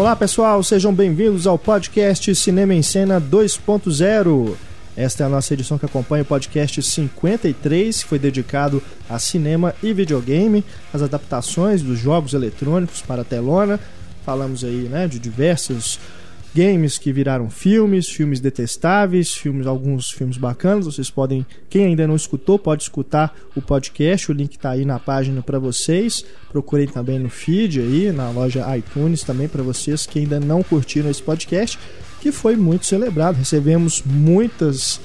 Olá pessoal, sejam bem-vindos ao podcast Cinema em Cena 2.0. Esta é a nossa edição que acompanha o podcast 53, que foi dedicado a cinema e videogame, as adaptações dos jogos eletrônicos para a telona. Falamos aí né, de diversos games que viraram filmes, filmes detestáveis, filmes alguns filmes bacanas. Vocês podem, quem ainda não escutou, pode escutar o podcast. O link está aí na página para vocês. Procurem também no feed aí, na loja iTunes também para vocês que ainda não curtiram esse podcast, que foi muito celebrado. Recebemos muitas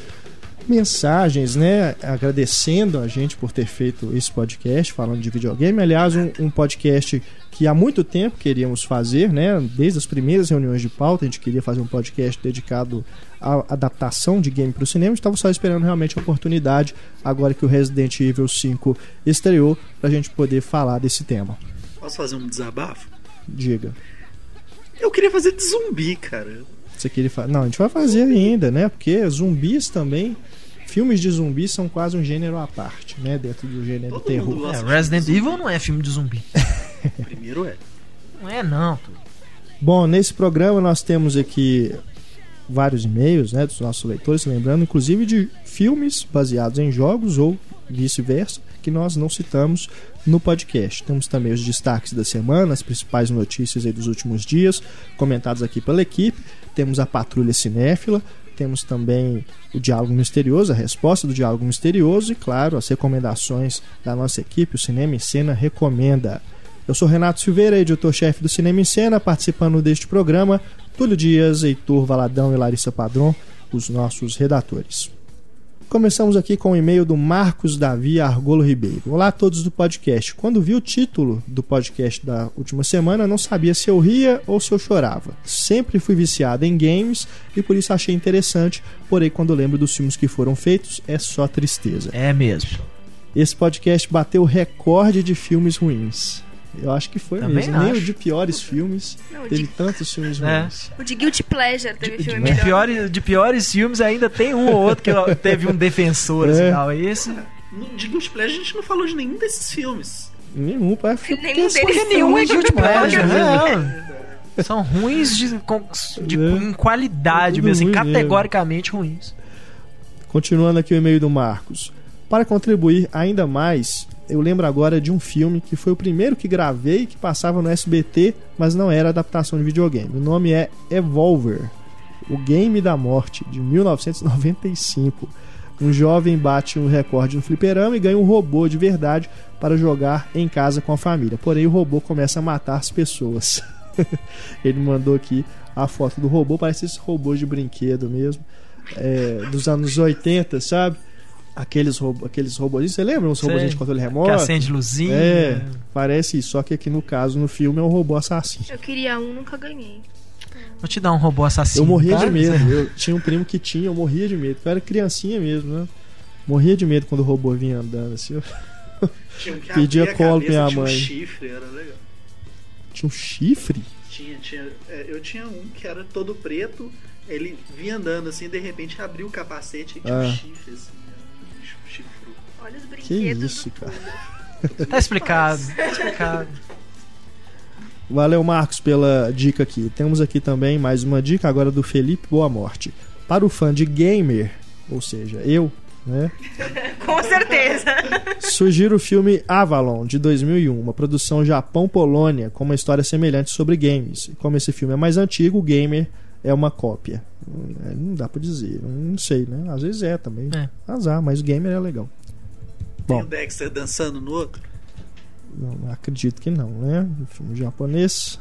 mensagens, né, agradecendo a gente por ter feito esse podcast falando de videogame. Aliás, um, um, podcast que há muito tempo queríamos fazer, né, desde as primeiras reuniões de pauta, a gente queria fazer um podcast dedicado à adaptação de game para o cinema. Estava só esperando realmente a oportunidade, agora que o Resident Evil 5 estreou, para a gente poder falar desse tema. Posso fazer um desabafo? Diga. Eu queria fazer de zumbi, cara. Você queria fazer? Não, a gente vai fazer ainda, né? Porque zumbis também filmes de zumbis são quase um gênero à parte, né? Dentro do gênero Todo terror. É, Resident Evil não é filme de zumbi. Primeiro é. Não é não. Bom, nesse programa nós temos aqui vários e-mails, né, dos nossos leitores, lembrando inclusive de filmes baseados em jogos ou vice-versa, que nós não citamos no podcast. Temos também os destaques da semana, as principais notícias aí dos últimos dias, comentados aqui pela equipe. Temos a Patrulha Cinéfila, temos também o Diálogo Misterioso, a resposta do Diálogo Misterioso e, claro, as recomendações da nossa equipe, o Cinema em Cena Recomenda. Eu sou Renato Silveira, editor-chefe do Cinema em Cena, participando deste programa, Túlio Dias, Heitor Valadão e Larissa Padron, os nossos redatores. Começamos aqui com o e-mail do Marcos Davi Argolo Ribeiro. Olá a todos do podcast. Quando vi o título do podcast da última semana, não sabia se eu ria ou se eu chorava. Sempre fui viciado em games e por isso achei interessante, porém quando lembro dos filmes que foram feitos, é só tristeza. É mesmo. Esse podcast bateu o recorde de filmes ruins. Eu acho que foi Também mesmo. Acho. Nem o de piores filmes. Não, teve de... tantos filmes é. ruins. O de Guilty Pleasure teve de, filme de melhor. Piores, de piores filmes ainda tem um ou outro que teve um defensor assim, é. e tal. Esse... De Guilty Pleasure a gente não falou de nenhum desses filmes. Nenhum, pai. Nenhum deles nenhum é Guilty Pleasure. Não. São ruins de, de, é. em qualidade mesmo, assim, categoricamente mesmo. ruins. Continuando aqui o e-mail do Marcos. Para contribuir ainda mais, eu lembro agora de um filme que foi o primeiro que gravei que passava no SBT, mas não era adaptação de videogame. O nome é Evolver, o Game da Morte, de 1995. Um jovem bate um recorde no fliperama e ganha um robô de verdade para jogar em casa com a família. Porém, o robô começa a matar as pessoas. Ele mandou aqui a foto do robô, parece esse robô de brinquedo mesmo, é, dos anos 80, sabe? Aqueles, robô, aqueles robôs. Você lembra uns robôs de controle remoto? Que acende luzinha. É, parece isso. Só que aqui no caso, no filme, é um robô assassino. Eu queria um, nunca ganhei. Vou te dar um robô assassino. Eu morria tá? de medo. Eu tinha um primo que tinha, eu morria de medo. Eu era criancinha mesmo, né? Morria de medo quando o robô vinha andando assim. Tinha um que Pedia colo pra minha mãe. Tinha um chifre, era legal. Tinha um chifre? Tinha, tinha. É, eu tinha um que era todo preto. Ele vinha andando assim, de repente abriu o capacete e tinha ah. um chifre assim. Olha os brinquedos. Que isso, cara. tá explicado, tá explicado. Valeu, Marcos, pela dica aqui. Temos aqui também mais uma dica agora do Felipe Boa Morte. Para o fã de gamer, ou seja, eu, né? Com certeza. Sugiro o filme Avalon, de 2001, uma produção Japão-Polônia, com uma história semelhante sobre games. Como esse filme é mais antigo, o gamer é uma cópia. Não dá pra dizer, não sei, né? Às vezes é também. É. Azar, mas o gamer é legal. Tem Bom, o Dexter dançando no outro? Não, acredito que não, né? O filme japonês.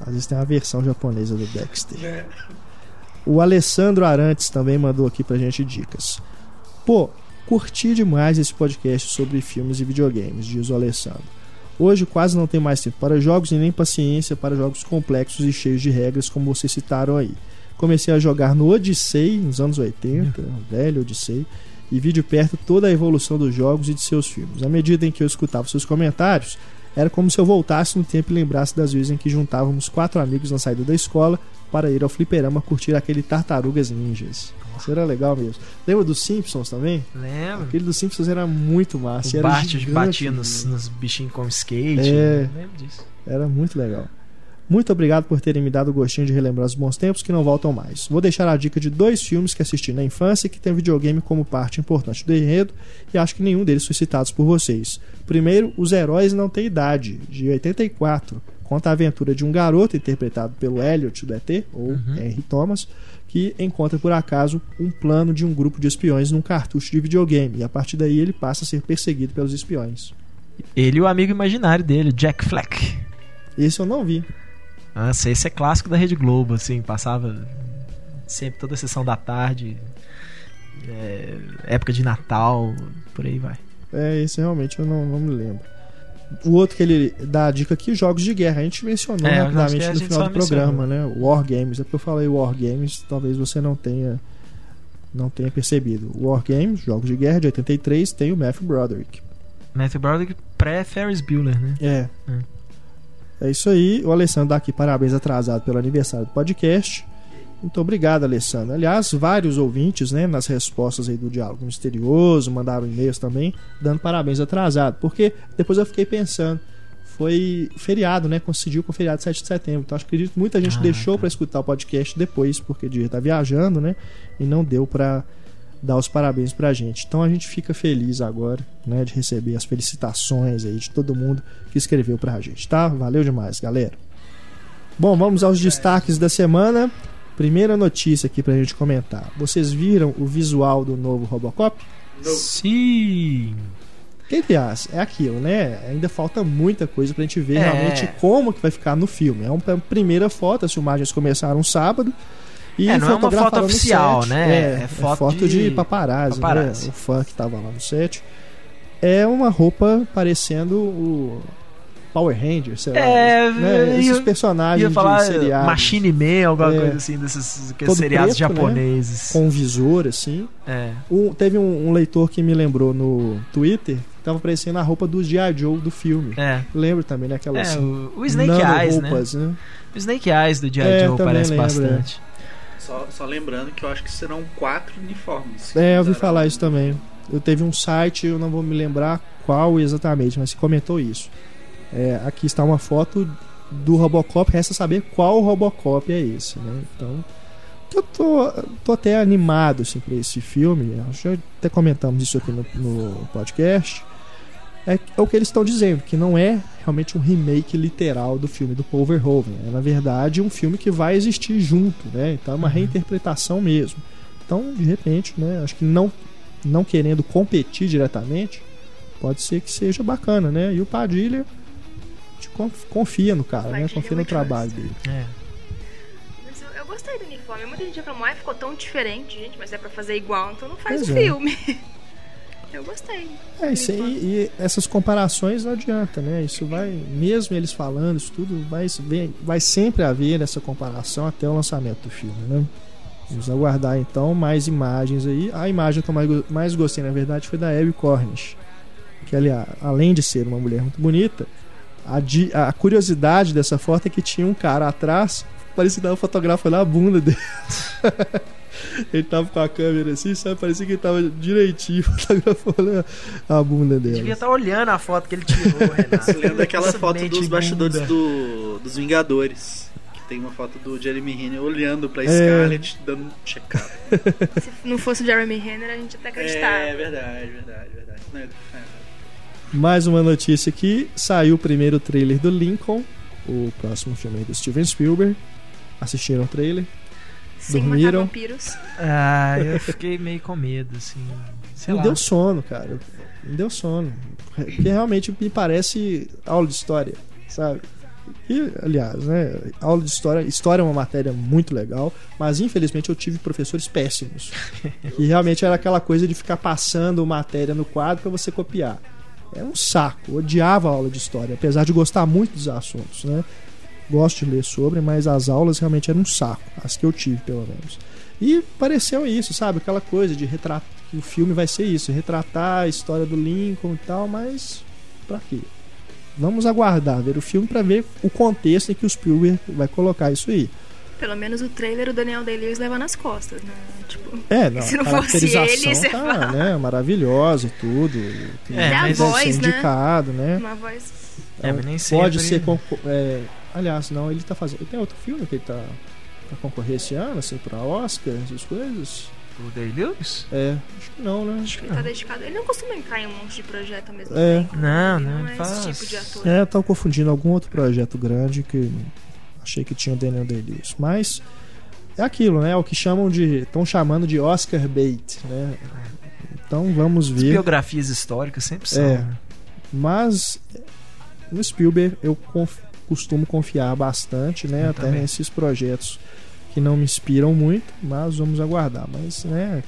Às vezes tem uma versão japonesa do Dexter. É. O Alessandro Arantes também mandou aqui pra gente dicas. Pô, curti demais esse podcast sobre filmes e videogames, diz o Alessandro. Hoje quase não tem mais tempo para jogos e nem paciência para jogos complexos e cheios de regras, como vocês citaram aí. Comecei a jogar no Odyssey, nos anos 80, uhum. velho Odyssey, e vi de perto toda a evolução dos jogos e de seus filmes. À medida em que eu escutava seus comentários, era como se eu voltasse no tempo e lembrasse das vezes em que juntávamos quatro amigos na saída da escola para ir ao fliperama curtir aquele Tartarugas Ninjas. Isso era legal mesmo. Lembra dos Simpsons também? Lembro. Aquele dos Simpsons era muito massa. O Bart batia nos, nos bichinhos com skate. É, lembro disso. Era muito legal. Muito obrigado por terem me dado o gostinho de relembrar os bons tempos que não voltam mais. Vou deixar a dica de dois filmes que assisti na infância e que tem videogame como parte importante do enredo e acho que nenhum deles foi citado por vocês. Primeiro, Os Heróis Não Têm Idade, de 84. Conta a aventura de um garoto interpretado pelo Elliot do ET, ou Uhum. Henry Thomas, que encontra por acaso um plano de um grupo de espiões num cartucho de videogame e a partir daí ele passa a ser perseguido pelos espiões. Ele e o amigo imaginário dele, Jack Fleck. Esse eu não vi. Nossa, esse é clássico da Rede Globo, assim, passava sempre toda a sessão da tarde, é, época de Natal, por aí vai. É, esse realmente eu não, não me lembro. O outro que ele dá a dica aqui, jogos de guerra. A gente mencionou É, rapidamente no final do programa, né? War Games. É porque eu falei War Games, talvez você não tenha não tenha percebido. War Games, jogos de guerra de 83, tem o Matthew Broderick. Matthew Broderick pré-Ferris Bueller, né? É. Hum. É isso aí. O Alessandro dá aqui parabéns atrasado pelo aniversário do podcast. Muito obrigado, Alessandro. Aliás, vários ouvintes, né, nas respostas aí do Diálogo Misterioso, mandaram e-mails também, dando parabéns atrasado. Porque depois eu fiquei pensando, foi feriado, né? Coincidiu com o feriado de 7 de setembro. Então acho que acredito que muita gente Ah, deixou tá. para escutar o podcast depois, porque o dia tá viajando, né? E não deu para dar os parabéns pra gente. Então a gente fica feliz agora, né, de receber as felicitações aí de todo mundo que escreveu pra gente, tá? Valeu demais, galera. Bom, vamos aos destaques da semana. Primeira notícia aqui pra gente comentar. Vocês viram o visual do novo Robocop? Sim! Que, aliás, é aquilo, né? Ainda falta muita coisa pra gente ver É. realmente como que vai ficar no filme. É uma primeira foto, as filmagens começaram sábado. E É, não é uma foto oficial, né? É, É é foto foto, de, de paparazzi, paparazzi. né? O fã que tava lá no set. É uma roupa parecendo o Power Ranger, sei lá. É, né? Esses personagens Ia falar de seriados Machine Man, alguma É. coisa assim, desses Todo seriados preto, né? japoneses. com um visor, assim. É. Um- teve um, um leitor que me lembrou no Twitter tava parecendo a roupa do G.I. Joe do filme. É. Lembro também, né? Aquelas É, o, o Snake Eyes, né? roupas, né? O Snake Eyes do G.I. É, Joe parece lembro, bastante. Só, só lembrando que eu acho que serão quatro uniformes. É, eu ouvi falar isso também. Eu teve um site, eu não vou me lembrar qual exatamente, mas comentou isso. É, aqui está uma foto do Robocop, resta saber qual Robocop é esse, né? Então, eu tô, tô até animado assim, para esse filme. Acho que até comentamos isso aqui no, no podcast. É, é o que eles estão dizendo, que não é realmente um remake literal do filme do Paul Verhoeven. É, na verdade, um filme que vai existir junto, né? Então é uma Uhum. reinterpretação mesmo. Então, de repente, né? Acho que não, não querendo competir diretamente, pode ser que seja bacana, né? E o Padilha confia no cara, né? Padilha Confia é no trabalho dele. É. Mas eu, eu gostei do uniforme. Muita gente reclamou, ah, ficou tão diferente, gente, mas é pra fazer igual, então não faz Pois o é. Eu gostei. É, isso aí, e essas comparações não adianta, né? Isso vai, mesmo eles falando isso tudo, vai, vai sempre haver essa comparação até o lançamento do filme, né? Vamos aguardar então mais imagens aí. A imagem que eu mais, go- mais gostei, na verdade, foi da Abby Cornish. Que, aliás, além de ser uma mulher muito bonita, a, di- a curiosidade dessa foto é que tinha um cara atrás, parecia que tava fotografando a bunda dele. ele tava com a câmera assim, sabe? Parecia que ele tava direitinho fotografando a a bunda dele. Devia estar olhando a foto que ele tirou, Renato. Você lembra daquela foto dos bastidores do, dos Vingadores? Que tem uma foto do Jeremy Renner olhando pra É. Scarlett, dando um check-up. Se não fosse o Jeremy Renner, a gente até acreditava. É verdade, verdade, verdade. Não, é- é. Mais uma notícia aqui: saiu o primeiro trailer do Lincoln, o próximo filme aí do Steven Spielberg. Assistiram o trailer? Sem Dormiram? matar vampiros. Ah, eu fiquei meio com medo, assim. Sei me lá. deu sono, cara. Me deu sono. Porque realmente me parece aula de história, sabe? E, aliás, né? Aula de história. História é uma matéria muito legal, mas infelizmente eu tive professores péssimos. E realmente era aquela coisa de ficar passando matéria no quadro para você copiar. Era um saco. Eu odiava a aula de história, apesar de gostar muito dos assuntos, né? Gosto de ler sobre, mas as aulas realmente eram um saco. As que eu tive, pelo menos. E pareceu isso, sabe? Aquela coisa de retratar. O filme vai ser isso, retratar a história do Lincoln e tal, mas pra quê? Vamos aguardar ver o filme pra ver o contexto em que o Spielberg vai colocar isso aí. Pelo menos o trailer o Daniel Day-Lewis leva nas costas, né? Tipo, É, não, se não a fosse caracterização ele, você tá, fala. né, maravilhosa e tudo. Tem- É, mas voz, ser né? indicado, né? uma voz. É, mas nem Pode sempre- ser. concor- é, aliás, não, ele tá fazendo. Tem outro filme que ele tá pra concorrer esse ano, assim, pra Oscar, essas coisas? O Day-Lewis? É, acho que não, né? Acho que Ele tá não. dedicado. Ele não costuma entrar em um monte de projeto ao mesmo É. tempo. Não, ele não, não ele é faz- esse tipo de ator. É, eu tava confundindo algum outro projeto grande que achei que tinha o Daniel Day-Lewis. Mas é aquilo, né? É o que chamam de. estão chamando de Oscar bait, né? Então vamos As ver. biografias históricas sempre são. É. né? Mas no Spielberg eu conf- costumo confiar bastante, né? Eu até também. nesses projetos que não me inspiram muito, mas vamos aguardar. Mas, né?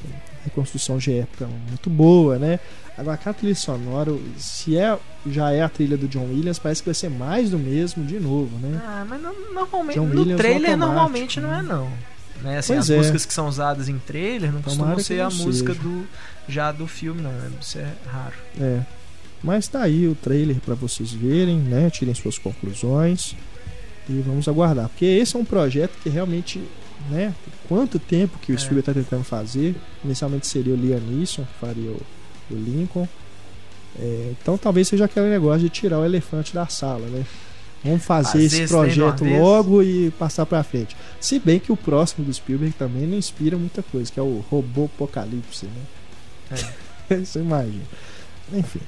Reconstrução de época muito boa, né? Agora, aquela trilha sonora, se é, já é a trilha do John Williams, parece que vai ser mais do mesmo de novo, né? Ah, mas não- normalmente John no Williams trailer automático, normalmente não né? é não. Né, assim, as é. músicas que são usadas em trailer não Tomara costumam ser a não música seja. do já do filme, não. Isso é raro. É. Mas tá aí o trailer pra vocês verem, né? Tirem suas conclusões e vamos aguardar, porque esse é um projeto que realmente, né? Quanto tempo que o É. Spielberg tá tentando fazer? Inicialmente seria o Liam Neeson que faria o, o Lincoln. É, então talvez seja aquele negócio de tirar o elefante da sala, né? Vamos fazer esse projeto logo e passar pra frente. Se bem que o próximo do Spielberg também não inspira muita coisa, que é o Robô Apocalipse, né? Você imagina. Enfim,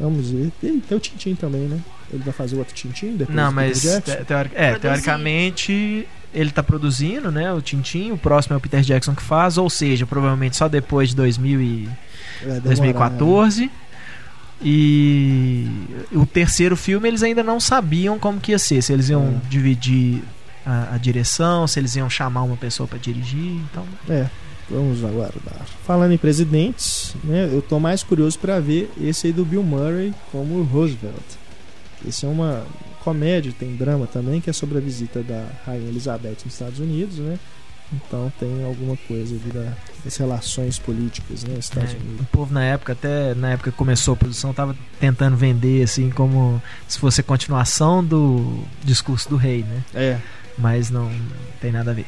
vamos ver. E tem o Tintin também, né? Ele vai fazer outro Tintin depois Não, do mas te- teori- é, teoricamente ele tá produzindo, né, o Tintin, o próximo é o Peter Jackson que faz, ou seja, provavelmente só depois de 2000 e Vai demorar, né? 2014. E o terceiro filme eles ainda não sabiam como que ia ser, se eles iam É. dividir a, a direção, se eles iam chamar uma pessoa pra dirigir, então É, vamos aguardar. Falando em presidentes, né? Eu tô mais curioso pra ver esse aí do Bill Murray como Roosevelt. Esse é uma comédia, tem drama também, que é sobre a visita da Rainha Elizabeth nos Estados Unidos, né? Então tem alguma coisa ali da- das relações políticas, né? nos Estados É, Unidos. o povo na época, até na época que começou a produção, tava tentando vender assim como se fosse a continuação do discurso do rei, né? É, Mas não tem nada a ver.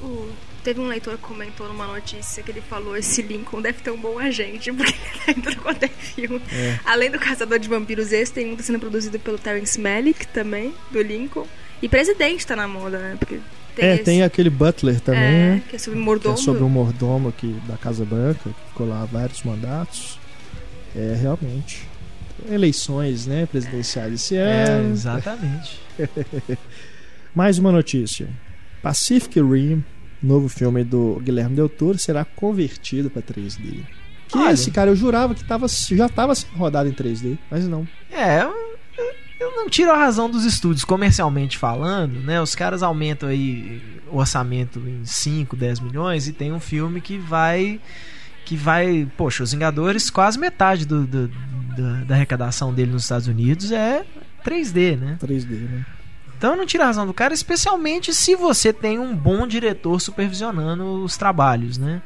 O- Teve um leitor que comentou numa notícia que ele falou: esse Lincoln deve ter um bom agente, porque ele entra quanto é filme. é. Além do Caçador de Vampiros, esse tem um que tá sendo produzido pelo Terence Malick também, do Lincoln. E Presidente tá na moda, né? Porque tem É, esse- tem aquele Butler também, é, né? que é sobre que mordomo. é sobre um mordomo aqui da Casa Branca, que ficou lá vários mandatos. É, realmente. Eleições, né, presidenciais esse É, ano. exatamente. Mais uma notícia. Pacific Rim, novo filme do Guilherme Del Toro, será convertido para 3D. Que Olha. esse, cara, eu jurava que tava, já estava sendo rodado em 3D, mas não. É, eu, eu não tiro a razão dos estúdios comercialmente falando, né? Os caras aumentam aí o orçamento em 5, 10 milhões e tem um filme que vai que vai, poxa, os Vingadores, quase metade do, do- da, da arrecadação dele nos Estados Unidos é 3D, né? 3D, né? Então não tiro a razão do cara, especialmente se você tem um bom diretor supervisionando os trabalhos, né?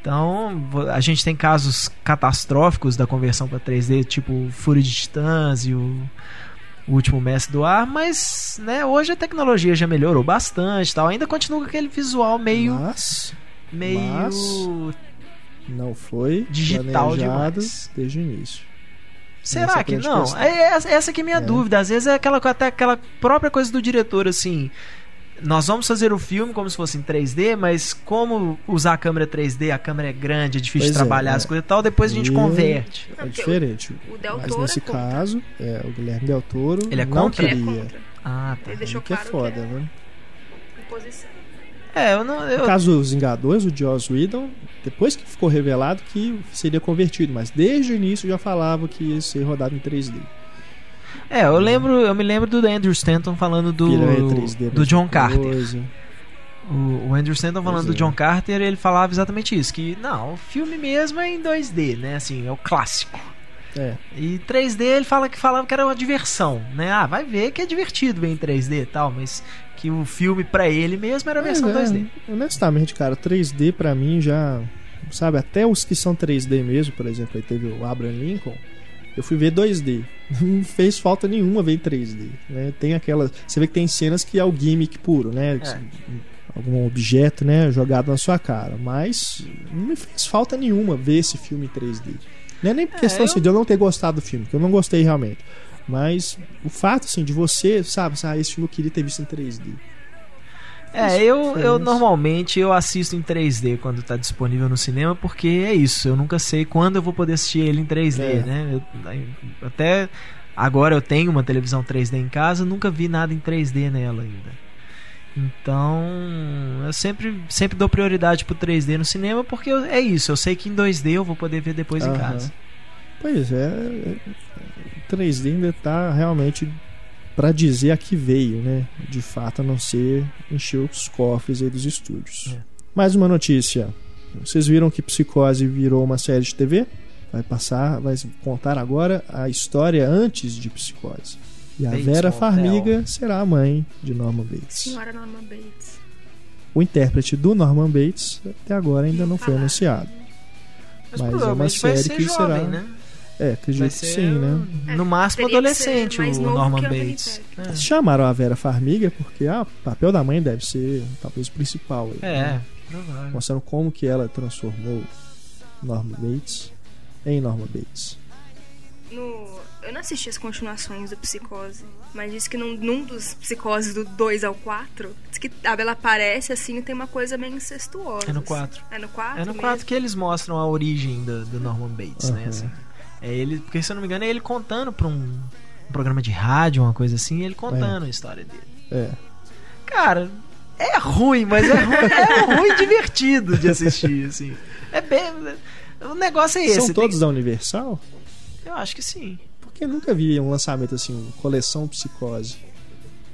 Então, a gente tem casos catastróficos da conversão para 3D, tipo Fúria de Titãs e o, o Último Mestre do Ar, mas né, hoje a tecnologia já melhorou bastante, tal. ainda continua com aquele visual meio Mas meio mas- não foi Digital planejado demais. desde o início. Será é que não? questão. É essa, que é a minha É. dúvida. Às vezes é aquela, até aquela própria coisa do diretor, assim. Nós vamos fazer o filme como se fosse em 3D, mas como usar a câmera 3D, a câmera é grande, é difícil Pois de é, trabalhar é. as coisas e tal, depois a gente E- converte. É porque diferente. o Del Mas Toro nesse é caso, é, o Guilherme Del Toro Ele é não contra? Ele é queria. contra. Ah, tá. Ele deixou que é claro foda, que é né? imposição. É, eu não. eu- No caso dos Vingadores, o Joss Whedon, depois que ficou revelado que seria convertido, mas desde o início já falava que ia ser rodado em 3D. é, eu lembro, eu me lembro do Andrew Stanton falando do, é 3D, do John Carter. coisa. O, o Andrew Stanton falando Pois do é. John Carter, ele falava exatamente isso, que não, o filme mesmo é em 2D, né? Assim, é o clássico. É, E 3D ele fala que falava que era uma diversão, né? Ah, vai ver que é divertido ver em 3D e tal, mas que o filme pra ele mesmo era a versão Mas, é, 2D. Honestamente, cara, 3D pra mim já. Sabe, até os que são 3D mesmo, por exemplo, aí teve o Abraham Lincoln. Eu fui ver 2D. Não fez falta nenhuma ver em 3D. Né? Tem aquelas. Você vê que tem cenas que é o gimmick puro, né? É. algum objeto, né, jogado na sua cara. Mas não me fez falta nenhuma ver esse filme em 3D. Não é nem por É, questão eu- assim, de eu não ter gostado do filme, que eu não gostei realmente. Mas o fato assim de você, sabe, ah, esse filme eu queria ter visto em 3D. É, eu, eu normalmente eu assisto em 3D quando tá disponível no cinema, porque é isso, eu nunca sei quando eu vou poder assistir ele em 3D, É. né? Eu- até agora eu tenho uma televisão 3D em casa, nunca vi nada em 3D nela ainda. Então, eu sempre, sempre dou prioridade pro 3D no cinema, porque eu- é isso, eu sei que em 2D eu vou poder ver depois em Aham. casa. Pois é, é, 3D ainda tá realmente pra dizer a que veio, né? De fato, a não ser encher os cofres aí dos estúdios. É. Mais uma notícia. Vocês viram que Psicose virou uma série de TV? Vai passar, vai contar agora a história antes de Psicose. E a Bates Vera Motel. Farmiga será a mãe de Norman Bates. Senhora Norma Bates. O intérprete do Norman Bates até agora ainda não foi Falar. anunciado. Mas, Mas é uma série ser que jovem, será- né? É, acredito que sim, né? no máximo teria que ser adolescente o Norman Bates. Se chamaram a Vera Farmiga porque ah, o papel da mãe deve ser talvez o principal. aí, É, né? é provável. Mostrando como que ela transformou Norman Bates em Norman Bates. No... Eu não assisti as continuações do Psicose, mas disse que num, num dos Psicoses do 2 ao 4, diz que a Bela aparece assim e tem uma coisa meio incestuosa. É no assim. 4. É no 4? É no mesmo? 4 que eles mostram a origem do, do Norman Bates, né? Aham. assim. É ele, porque se eu não me engano, é ele contando pra um, um programa de rádio, uma coisa assim, ele contando a história dele. É. Cara, é ruim, mas é ruim, é ruim divertido de assistir, assim. É bem. O negócio é esse. São tem- todos da Universal? Eu acho que sim. Porque eu nunca vi um lançamento assim, coleção Psicose.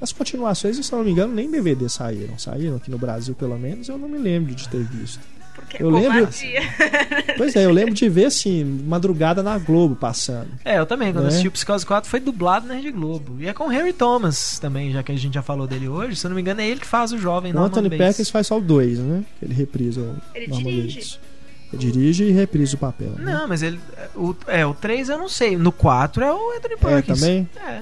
As continuações, se eu não me engano, nem DVD saíram. Saíram aqui no Brasil, pelo menos, eu não me lembro de ter visto. Porque Eu é lembro-. Pois é, eu lembro de ver assim, madrugada na Globo passando. É, eu também, quando Né? assisti o Psicose 4 foi dublado na Rede Globo. E é com o Harry Thomas também, já que a gente já falou dele hoje. Se eu não me engano, é ele que faz o jovem O Norman Anthony Bates. Perkins faz só o 2, né? Ele reprisa o Ele Norman dirige. Bates. Ele dirige e reprisa o papel. né? Não, mas ele. O, é, o 3 eu não sei. No 4 é o Anthony Perkins. também? É.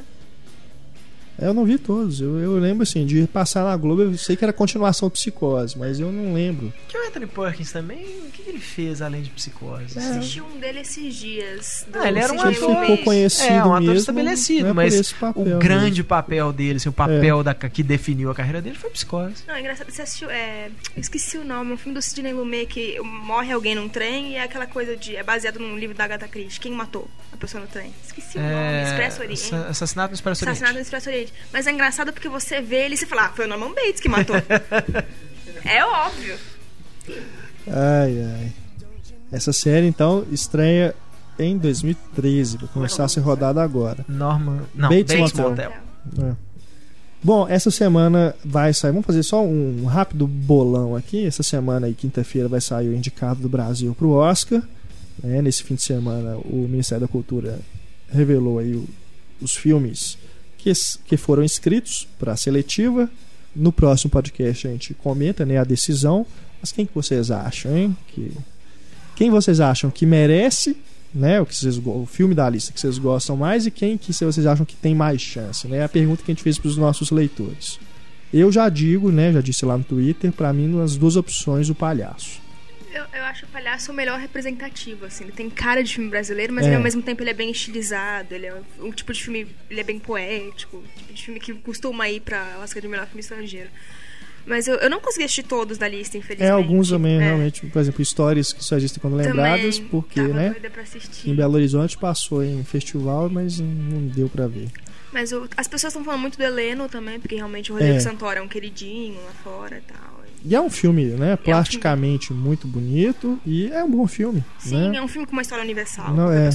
Eu não vi todos. Eu, eu lembro assim, de passar na Globo, eu sei que era continuação Psicose, mas eu não lembro. Que o Anthony Perkins também. O que, que ele fez além de Psicose? É. Assisti um dele esses dias. Ah, ele era um ator- ficou conhecido É, um ator mesmo, estabelecido, né, mas papel o grande mesmo. papel dele, assim, o papel da, que definiu a carreira dele foi Psicose. Não, é engraçado. Você assistiu. É... Eu esqueci o nome. Um filme do Sidney Lumet que morre alguém num trem e é aquela coisa de. É baseado num livro da Agatha Christie. Quem matou a pessoa no trem? Esqueci o nome. Expresso Oriente. assa- Assassinato no Expresso Oriente. Assassinado no Expresso Oriente. Mas é engraçado porque você vê ele e você fala, ah, foi o Norman Bates que matou. é óbvio. Ai, ai. Essa série, então, estreia em 2013. Vai começar a ser rodada agora. Norman. Não, Bates Bates, Motel. Motel. É. Bom, essa semana vai sair. Vamos fazer só um rápido bolão aqui. Essa semana aí, quinta-feira, vai sair o indicado do Brasil pro Oscar. né? Nesse fim de semana, o Ministério da Cultura revelou aí o- os filmes que, que foram inscritos para a seletiva. No próximo podcast a gente comenta né, a decisão. Mas quem que vocês acham, hein? Que, quem vocês acham que merece né, o, que vocês, o filme da lista que vocês gostam mais e quem que vocês acham que tem mais chance, né? É a pergunta que a gente fez para os nossos leitores. Eu já digo, né, já disse lá no Twitter, para mim nas duas opções o palhaço. Eu, eu acho o palhaço o melhor representativo, assim. Ele tem cara de filme brasileiro, mas É. ele, ao mesmo tempo ele é bem estilizado. Ele é um, um tipo de filme. Ele é bem poético. Um tipo de filme que costuma ir pra Oscar de melhor filme estrangeiro. Mas eu, eu não consegui assistir todos da lista, infelizmente. É, alguns também, É. realmente, por exemplo, histórias que só existem quando lembradas, Também porque, né? Em Belo Horizonte passou em festival, mas não deu para ver. Mas as pessoas estão falando muito do Heleno também, porque realmente o Rodrigo É. Santoro é um queridinho lá fora e tal. E é um filme, né, plasticamente muito bonito e é um bom filme, Sim, né? é um filme com uma história universal. Não, é,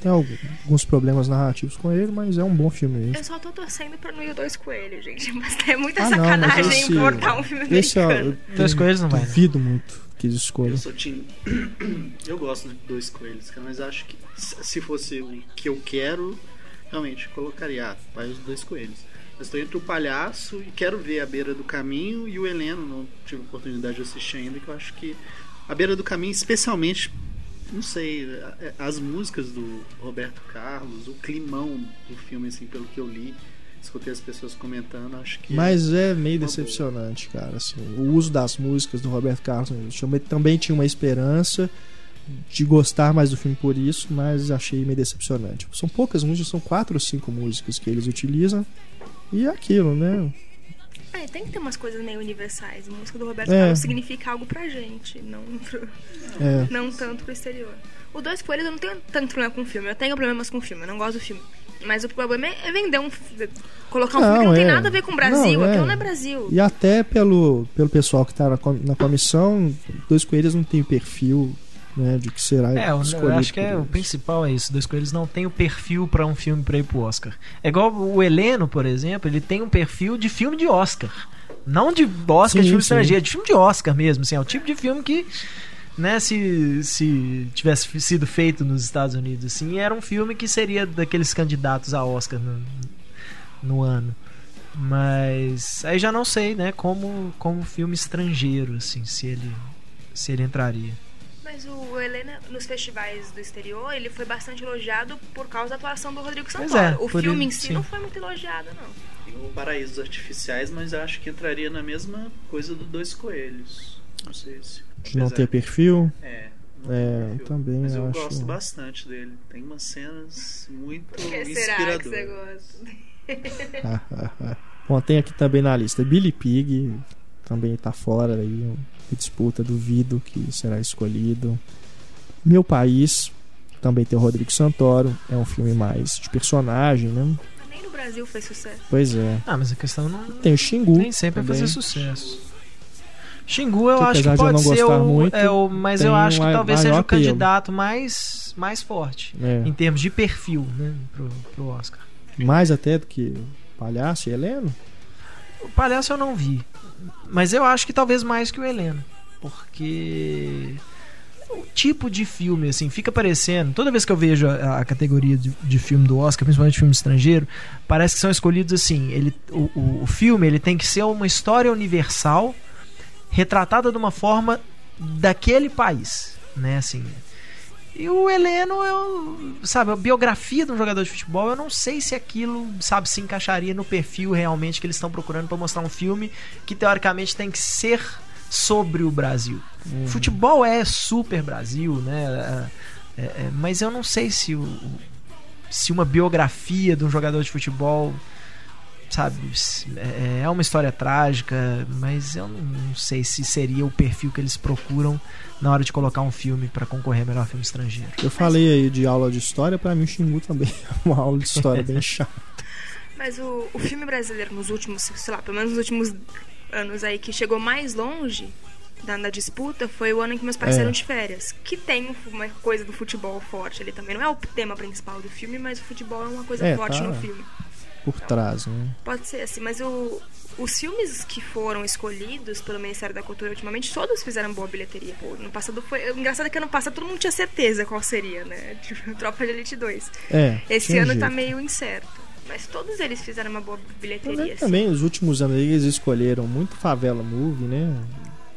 tem alguns problemas narrativos com ele, mas é um bom filme mesmo. Eu só tô torcendo pra não ir o Dois Coelhos, gente. Mas é muita Ah, não, sacanagem esse- importar um filme Esse, ó, americano. eu Dois coelhos não vai, né? duvido muito que eles escolham. Eu sou time. Eu gosto né, de dois coelhos, cara, mas acho que se se fosse o que eu quero, realmente colocaria ah, pai os dois coelhos. Mas estou entre o palhaço e quero ver a beira do caminho e o Heleno, não tive oportunidade de assistir ainda, que eu acho que a beira do caminho, especialmente, não sei, as músicas do Roberto Carlos, o climão do filme, assim, pelo que eu li, escutei as pessoas comentando, acho que. Mas é meio Uma decepcionante, cara. Assim, o uso das músicas do Roberto Carlos eu também tinha uma esperança de gostar mais do filme por isso, mas achei meio decepcionante. São poucas músicas, são quatro ou cinco músicas que eles utilizam. E é aquilo, né? É, tem que ter umas coisas meio universais. A música do Roberto É. Carlos significa algo pra gente, não, pro- É. não tanto pro exterior. O Dois Coelhos eu não tenho tanto problema com o filme. Eu tenho problemas com o filme, eu não gosto do filme. Mas o problema é é vender um. f- colocar um filme que Não, não tem é. nada a ver com o Brasil. Não, é. Aquilo não é Brasil. E até pelo, pelo pessoal que está na, na comissão, Dois Coelhos não tem perfil né, de que será É, escolhido. eu acho que é, o principal é isso. Dois Coelhos não tem o perfil pra um filme pra ir pro Oscar. É igual o Heleno, por exemplo, ele tem um perfil de filme de Oscar. Não de Oscar Sim, de filme sim. estrangeiro, de filme de Oscar mesmo. Assim, é o tipo de filme que, né, se, se tivesse sido feito nos Estados Unidos, assim, era um filme que seria daqueles candidatos a Oscar no, no ano. Mas aí já não sei, né, como, como filme estrangeiro, assim, se ele, se ele entraria. Mas o Helena, nos festivais do exterior, ele foi bastante elogiado por causa da atuação do Rodrigo Santoro. é, o por filme isso, em si sim. não foi muito elogiado, não. Tem o Paraísos Artificiais, mas eu acho que entraria na mesma coisa do Dois Coelhos. Não sei se. De não apesar- ter perfil. É. É, perfil. também Mas eu acho- gosto bastante dele. Tem umas cenas muito O que será que inspiradoras. você gosta? Bom, tem aqui também na lista Billy Pig, também tá fora aí, em disputa, duvido que será escolhido. Meu País, também tem o Rodrigo Santoro, é um filme mais de personagem, né? Nem no Brasil fez sucesso. Pois é. Ah, mas a questão não Tem o Xingu. nem sempre é também. fazer sucesso. Xingu eu Que acho que pode não ser o, muito, é, o mas eu acho que talvez seja o candidato mais mais forte É. em termos de perfil, né, pro, pro Oscar. Mais até do que Palhaço e Heleno. O Palhaço eu não vi, mas eu acho que talvez mais que o Heleno, porque o tipo de filme assim fica parecendo toda vez que eu vejo a, a categoria de, de filme do Oscar, principalmente filme estrangeiro, parece que são escolhidos assim. Ele, o, o, o filme ele tem que ser uma história universal retratada de uma forma daquele país, né? Assim. E o Heleno, eu, sabe, a biografia de um jogador de futebol, eu não sei se aquilo, sabe, se encaixaria no perfil realmente que eles estão procurando para mostrar um filme que teoricamente tem que ser sobre o Brasil. Futebol é super Brasil, né? É, é, mas eu não sei se o, se uma biografia de um jogador de futebol sabe, é, é uma história trágica, mas eu não sei se seria o perfil que eles procuram na hora de colocar um filme para concorrer a melhor filme estrangeiro. Eu falei aí de aula de história, pra mim o Xingu também é uma aula de história bem chata. Mas o, o filme brasileiro nos últimos, sei lá, pelo menos nos últimos anos aí, que chegou mais longe da, da disputa foi o ano em que meus pais É. saíram de férias. Que tem um- uma coisa do futebol forte ali também. Não é o tema principal do filme, mas o futebol é uma coisa É, forte tá. no filme. Por trás, né? Pode ser assim, mas o, os filmes que foram escolhidos pelo Ministério da Cultura ultimamente, todos fizeram boa bilheteria. Pô, no passado foi. O engraçado é que ano passado todo mundo tinha certeza qual seria, né? Tipo, Tropa de Elite 2. É. Esse tinha ano jeito. tá meio incerto. Mas todos eles fizeram uma boa bilheteria. Também, assim. também, os últimos anos aí, eles escolheram muito Favela Movie, né?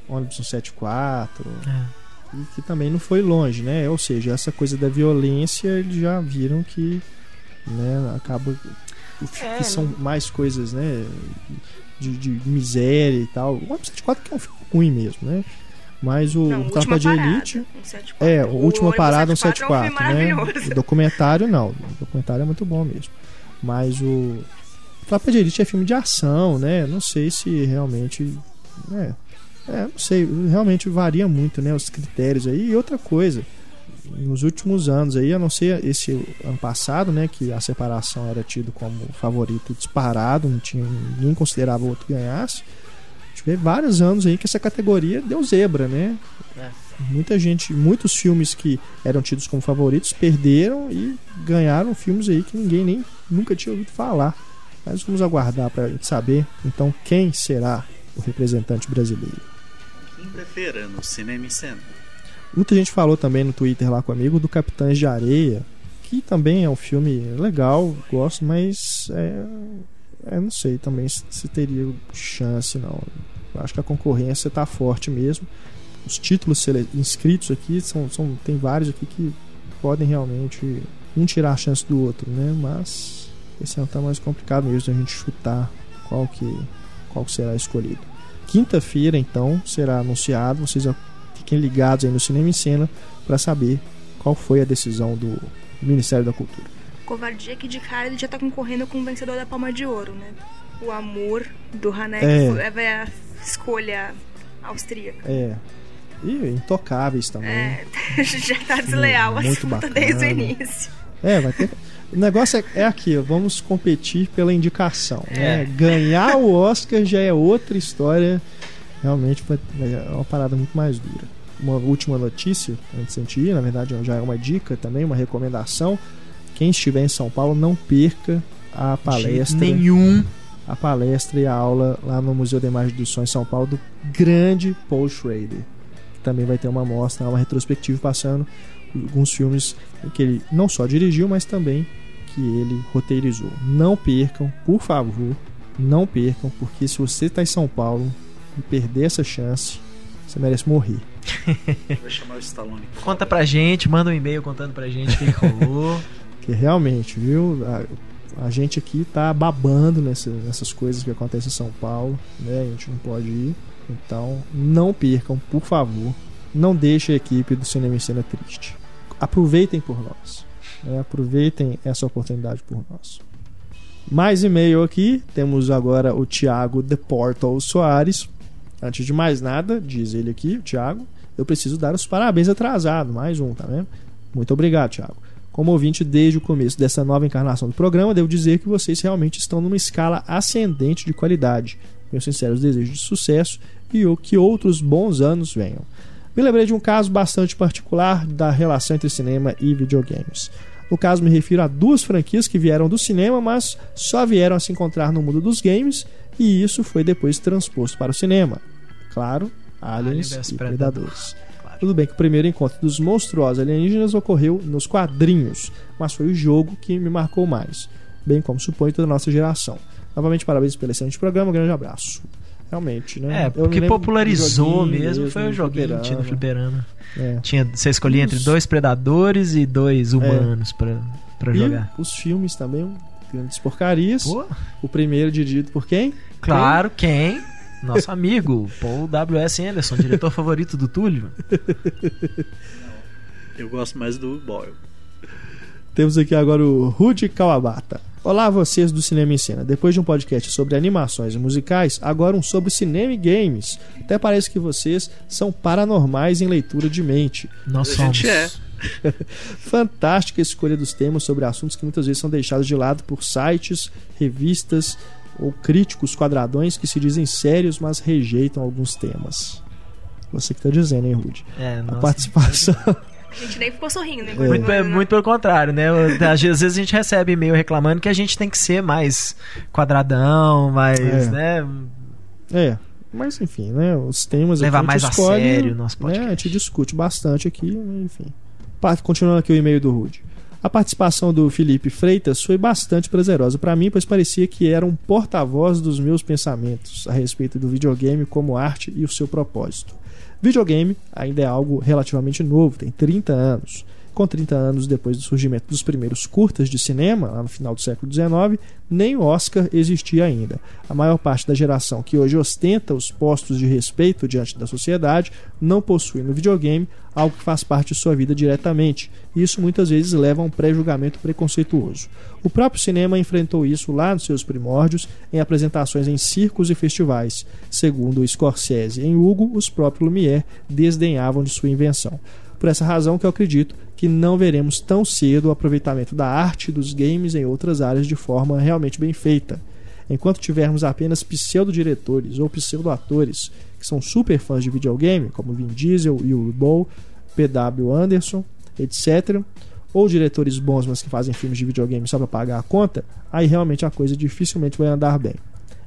Ônibus 174. É. E que também não foi longe, né? Ou seja, essa coisa da violência, eles já viram que né, acaba. Que É, são mais coisas, né? De, de miséria e tal. O ônibus 174 que é um filme ruim mesmo, né? Mas o Não, Tropa de Parada, Elite. 174. É, o Última Parada 174 é um 174, filme né? O documentário não, o documentário é muito bom mesmo. Mas o Tropa de Elite é filme de ação, né? Não sei se realmente é, é, não sei, realmente varia muito, né, os critérios aí. E outra coisa, nos últimos anos aí, a não ser esse ano passado, né, que a separação era tido como favorito disparado, não tinha ninguém considerava o outro ganhasse. Tive vários anos aí que essa categoria deu zebra, né? É. Muita gente, muitos filmes que eram tidos como favoritos perderam e ganharam filmes aí que ninguém nem nunca tinha ouvido falar. Mas vamos aguardar para saber então quem será o representante brasileiro. Quem prefere no cinema e cena? Muita gente falou também no Twitter lá comigo do Capitães de Areia, que também é um filme legal, gosto, mas é, é, não sei também se, se teria chance não. Eu acho que a concorrência tá forte mesmo. Os títulos inscritos aqui são, são tem vários aqui que podem realmente um tirar a chance do outro, né? Mas Esse ano tá mais complicado mesmo a gente chutar qual que, qual que será escolhido. Quinta-feira, então, será anunciado. Vocês fiquem ligados aí no Cinema em Cena para saber qual foi a decisão do Ministério da Cultura. Covardia que de cara ele já tá concorrendo com o vencedor da Palma de Ouro, né? O Amor do Haneke É. foi a escolha austríaca. É. E intocáveis também. É, já tá desleal o Muito assunto desde o bacana. início. É, vai ter. O negócio é, é aqui, vamos competir pela indicação. né? É. Ganhar o Oscar já é outra história. Realmente é uma parada muito mais dura. Uma última notícia, antes de a gente ir, na verdade já é uma dica também, uma recomendação. Quem estiver em São Paulo, não perca a De palestra. nenhum. A palestra e a aula lá no Museu da Imagem do Som em São Paulo do grande Paul Schrader. Também vai ter uma mostra, uma retrospectiva passando alguns filmes que ele não só dirigiu, mas também que ele roteirizou. Não percam, por favor, não percam, porque se você está em São Paulo e perder essa chance, você merece morrer. Vai chamar o Stallone. Conta pra gente, manda um e-mail contando pra gente o que que rolou. Porque realmente, viu? A, a gente aqui tá babando nessa- nessas coisas que acontecem em São Paulo, né? A gente não pode ir. Então, não percam, por favor. Não deixem a equipe do Cinema em Cena triste. Aproveitem por nós. né? Aproveitem essa oportunidade por nós. Mais e-mail aqui. Temos agora o Thiago The Portal Soares. Antes de mais nada, diz ele aqui, o Thiago, eu preciso dar os parabéns atrasado. Mais um, tá vendo? Muito obrigado, Thiago. Como ouvinte desde o começo dessa nova encarnação do programa, devo dizer que vocês realmente estão numa escala ascendente de qualidade. Meus sinceros desejos de sucesso e que outros bons anos venham. Me lembrei de um caso bastante particular da relação entre cinema e videogames. No caso, me refiro a duas franquias que vieram do cinema, mas só vieram a se encontrar no mundo dos games, e isso foi depois transposto para o cinema. Claro, Aliens Alien vs e Predador. Predadores. Claro. Tudo bem que o primeiro encontro dos monstruosos alienígenas ocorreu nos quadrinhos, mas foi o jogo que me marcou mais, bem como suponho toda a nossa geração. Novamente, parabéns pelo excelente programa, um grande abraço. Realmente, né? É, porque me lembro popularizou joguinho mesmo, foi o joguinho fliperama. tinha no fliperama. É. Tinha, você escolhia entre Os- dois predadores e dois humanos pra, pra E jogar. os filmes também, grandes porcarias. Pô, O primeiro dirigido por quem? claro, quem? Nosso amigo, Paul W.S. Anderson, diretor favorito do Túlio. Eu gosto mais do Boyle. Temos aqui agora o Rudy Kawabata. Olá, vocês do Cinema em Cena. Depois de um podcast sobre animações e musicais, agora um sobre cinema e games. Até parece que vocês são paranormais em leitura de mente. Nós A somos. gente é. Fantástica escolha dos temas sobre assuntos que muitas vezes são deixados de lado por sites, revistas ou críticos quadradões que se dizem sérios, mas rejeitam alguns temas. Você que está dizendo, hein, Rudy? É, A participação. A gente nem ficou sorrindo, nem Muito, né? muito pelo contrário, né? Às vezes a gente recebe e-mail reclamando que a gente tem que ser mais quadradão, mais, É. né? É, mas enfim, né? Os temas Levar aqui a mais gente a escolhe, sério o nosso né, podcast. A gente discute bastante aqui, enfim. Continuando aqui o e-mail do Rude. A participação do Felipe Freitas foi bastante prazerosa para mim, pois parecia que era um porta-voz dos meus pensamentos a respeito do videogame como arte e o seu propósito. Videogame ainda é algo relativamente novo, tem 30 anos. Com 30 anos depois do surgimento dos primeiros curtas de cinema, lá no final do século XIX, nem o Oscar existia ainda. A maior parte da geração que hoje ostenta os postos de respeito diante da sociedade não possui no videogame algo que faz parte de sua vida diretamente. Isso muitas vezes leva a um pré-julgamento preconceituoso. O próprio cinema enfrentou isso lá nos seus primórdios em apresentações em circos e festivais. Segundo Scorsese em Hugo, os próprios Lumière desdenhavam de sua invenção. Por essa razão que eu acredito que não veremos tão cedo o aproveitamento da arte dos games em outras áreas de forma realmente bem feita. Enquanto tivermos apenas pseudo-diretores ou pseudo-atores que são super fãs de videogame, como Vin Diesel, Will Bow, P.W. Anderson, etc., ou diretores bons, mas que fazem filmes de videogame só para pagar a conta, aí realmente a coisa dificilmente vai andar bem.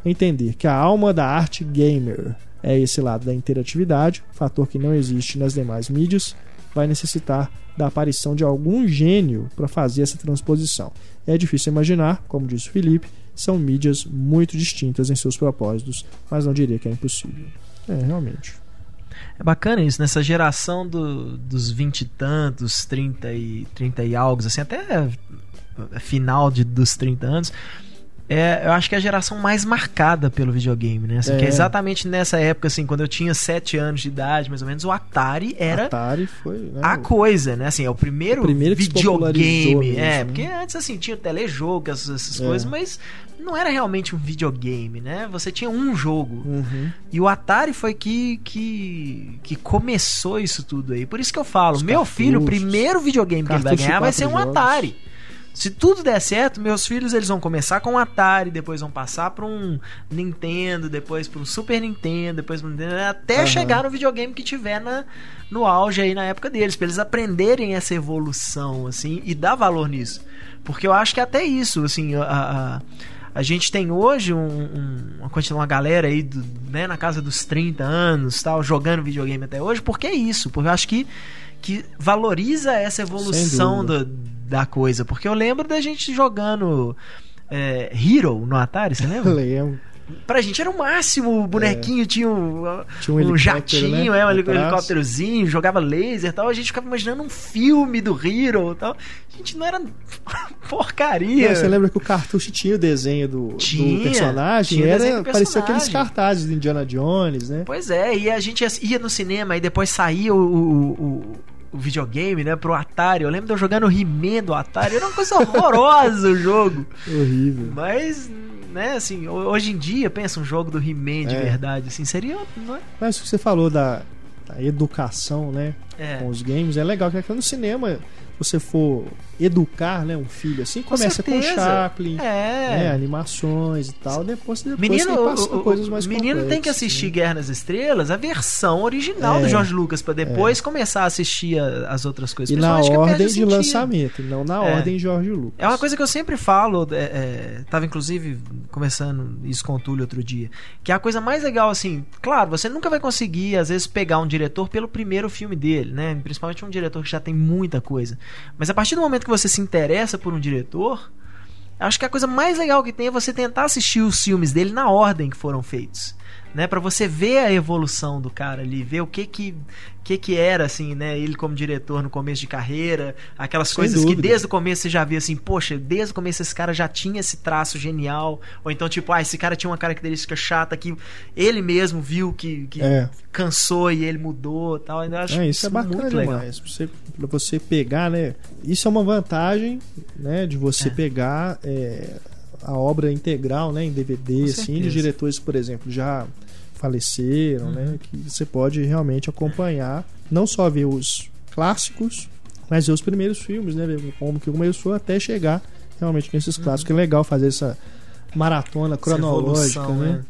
Entender que a alma da arte gamer é esse lado da interatividade, fator que não existe nas demais mídias, vai necessitar da aparição de algum gênio para fazer essa transposição. É difícil imaginar, como disse o Felipe, são mídias muito distintas em seus propósitos, mas não diria que é impossível. É, realmente. É bacana isso, nessa geração do, dos 20 e tantos, 30 e, 30 e algo, assim, até final de, dos 30 anos, é, eu acho que é a geração mais marcada pelo videogame, né? Assim, É. Que é exatamente nessa época, assim, quando eu tinha 7 anos de idade, mais ou menos, o Atari era Atari foi. Né, a coisa, né? Assim, é o primeiro, O primeiro videogame. mesmo, é, né? porque antes, assim, tinha telejogo, essas, essas É. coisas, mas não era realmente um videogame, né? Você tinha um jogo. Uhum. E o Atari foi que, que, que começou isso tudo aí. Por isso que eu falo, Os meu filho, o cartuchos. primeiro videogame que ele vai ganhar vai ser um jogos. Atari. Se tudo der certo, meus filhos eles vão começar com um Atari, depois vão passar para um Nintendo, depois para um Super Nintendo, depois pra um Nintendo, até Aham. chegar no videogame que tiver na, no auge aí na época deles, para eles aprenderem essa evolução assim e dar valor nisso. Porque eu acho que até isso, assim, a, a, a gente tem hoje um, um- uma, quantidade- uma galera aí do- né, na casa dos 30 anos, tal, jogando videogame até hoje, porque é isso, porque eu acho que que valoriza essa evolução do- da coisa. Porque eu lembro da gente jogando é, Hero no Atari, você lembra? Lembro. pra gente era o máximo, o bonequinho tinha um, Tinha um um jatinho, né, é, um helicópterozinho, jogava laser e tal. A gente ficava imaginando um filme do Hero e tal. A gente não era porcaria. Não, você lembra que o cartucho tinha o desenho do, do Tinha, personagem? tinha o desenho era, do parecia aqueles personagem. cartazes do Indiana Jones, né? Pois é, e a gente ia- ia no cinema e depois saía o, o, o- o videogame, né, pro Atari. Eu lembro de eu jogando He-Man do Atari. Era uma coisa horrorosa o jogo. Horrível. Mas, né, assim, ho- hoje em dia, pensa um jogo do He-Man de É. verdade, assim, seria. Não é? Mas o que você falou da, da educação, né? É. Com os games, é legal que aqui no cinema, se você for educar, né, um filho assim, Com começa com certeza. Chaplin, É. né, animações e tal, depois, depois Menino, você passa o- o- coisas mais menino tem que assistir né? Guerra nas Estrelas, a versão original É. do George Lucas, pra depois começar a assistir a- as outras coisas. E na ordem de sentido. lançamento, não na É. ordem Jorge Lucas. É uma coisa que eu sempre falo, é, é, tava inclusive conversando isso com o Túlio outro dia, que é a coisa mais legal, assim, claro, você nunca vai conseguir, às vezes, pegar um diretor pelo primeiro filme dele, né? Principalmente um diretor que já tem muita coisa. Mas a partir do momento que você se interessa por um diretor, acho que a coisa mais legal que tem é você tentar assistir os filmes dele na ordem que foram feitos. Né, para você ver a evolução do cara ali, ver o que que, que que era assim, né, ele como diretor no começo de carreira, aquelas Sem coisas que dúvida. desde o começo você já via assim, poxa, desde o começo esse cara já tinha esse traço genial, ou então tipo, ah, esse cara tinha uma característica chata que ele mesmo viu que, que É. cansou e ele mudou, tal. Eu acho É, isso é bacana muito legal. demais. Pra você, pra você pegar, né? Isso é uma vantagem, né? De você É. pegar é, a obra integral, né? Em DVD, Com assim, certeza. de diretores, por exemplo, já faleceram, Uhum. né? Que você pode realmente acompanhar, não só ver os clássicos, mas ver os primeiros filmes, né? Ver como que começou até chegar realmente nesses clássicos. É legal fazer essa maratona Uhum. Cronológica, evolução, né? né?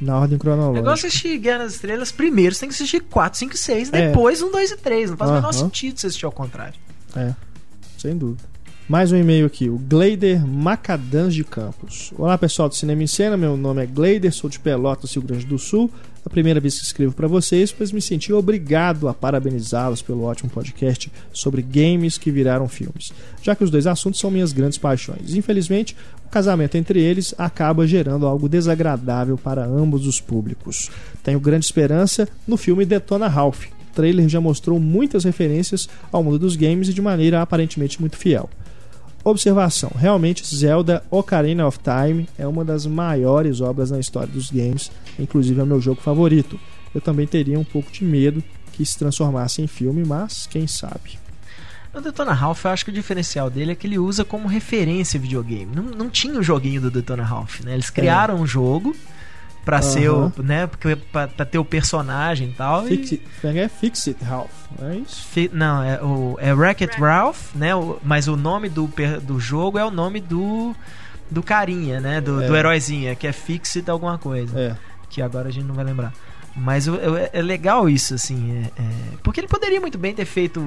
Na ordem É cronológica. igual assistir Guerra nas Estrelas primeiro, você tem que assistir 4, 5 e 6, É. depois 1, 2 e 3. Não faz o menor sentido você assistir ao contrário. É, sem dúvida. Mais um e-mail aqui, o Gleider Macadãs de Campos. Olá pessoal do Cinema em Cena, meu nome é Gleider, sou de Pelotas, Rio Grande do Sul. A primeira vez que escrevo para vocês, pois me senti obrigado a parabenizá-los pelo ótimo podcast sobre games que viraram filmes, já que os dois assuntos são minhas grandes paixões. Infelizmente, o casamento entre eles acaba gerando algo desagradável para ambos os públicos. Tenho grande esperança no filme Detona Ralph. O trailer já mostrou muitas referências ao mundo dos games e de maneira aparentemente muito fiel. Observação: realmente Zelda Ocarina of Time é uma das maiores obras na história dos games, inclusive é o meu jogo favorito. Eu também teria um pouco de medo que se transformasse em filme, mas quem sabe. O Detona Ralph, eu acho que o diferencial dele é que ele usa como referência videogame. Não, não tinha o joguinho do Detona Ralph, né? Eles criaram um jogo pra ser o, né, pra ter o personagem e tal. e- Fix it, é Fix It Ralph, não é isso? Fi- Não, é o é Wreck-It Ralph, né? o- mas o nome do, per- do jogo é o nome do do carinha, né? Do, É. do heróizinho, que é Fixit alguma coisa, É. que agora a gente não vai lembrar. Mas é, é legal isso, assim, é- é- porque ele poderia muito bem ter feito,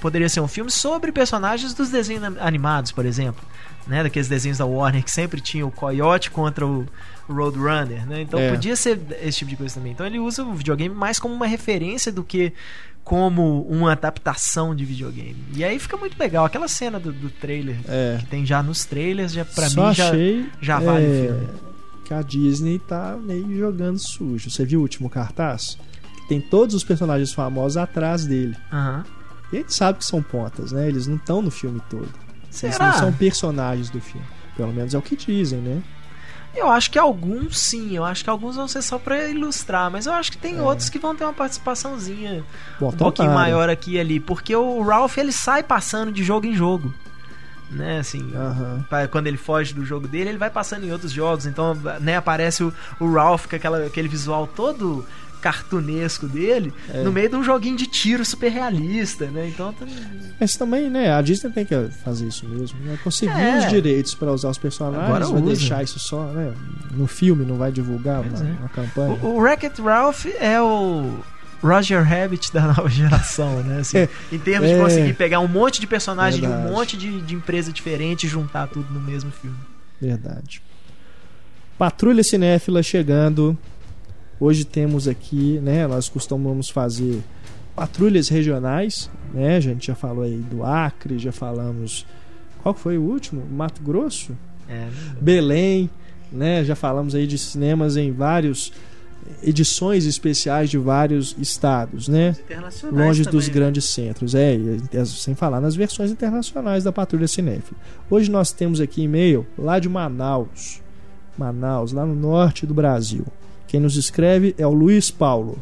poderia ser um filme sobre personagens dos desenhos animados, por exemplo, né? Daqueles desenhos da Warner que sempre tinha o Coyote contra o Roadrunner, né? Então É. podia ser esse tipo de coisa também. Então ele usa o videogame mais como uma referência do que como uma adaptação de videogame. E aí fica muito legal. Aquela cena do, do trailer É. que tem já nos trailers, já pra Só mim já, achei já vale o é, filme. que a Disney tá meio jogando sujo. Você viu o último cartaz? Tem todos os personagens famosos atrás dele. Aham. E a gente sabe que são pontas, né? Eles não estão no filme todo. Eles Será? não são personagens do filme. Pelo menos é o que dizem, né? Eu acho que alguns sim, eu acho que alguns vão ser só pra ilustrar, mas eu acho que tem outros que vão ter uma participaçãozinha Bom, um pouquinho tomara. maior aqui e ali, porque o Ralph ele sai passando de jogo em jogo. Né, assim, pa- quando ele foge do jogo dele, ele vai passando em outros jogos. Então, né, aparece o, o Ralph com aquela, aquele visual todo cartunesco dele É. no meio de um joguinho de tiro super realista, né? Então, tá- Mas também, né, a Disney tem que fazer isso mesmo. Né? Conseguir É. os direitos pra usar os personagens, Agora vai usa. deixar isso só, né? No filme, não vai divulgar Pois uma, é. uma campanha. o, o Wreck-It Ralph é o Roger Rabbit da nova geração, né? Assim, É. em termos de É. conseguir pegar um monte de personagens de um monte de, de empresa diferente e juntar tudo no mesmo filme. Verdade. Patrulha Cinéfila chegando. Hoje temos aqui, né? Nós costumamos fazer patrulhas regionais, né? A gente já falou aí do Acre, já falamos. Qual foi o último? Mato Grosso? É, Belém, né? Já falamos aí de cinemas em vários edições especiais de vários estados, né? Longe também, dos né? grandes centros. É, sem falar nas versões internacionais da Patrulha Cinéfila. Hoje nós temos aqui e-mail lá de Manaus. Manaus, lá no norte do Brasil. Quem nos escreve é o Luiz Paulo.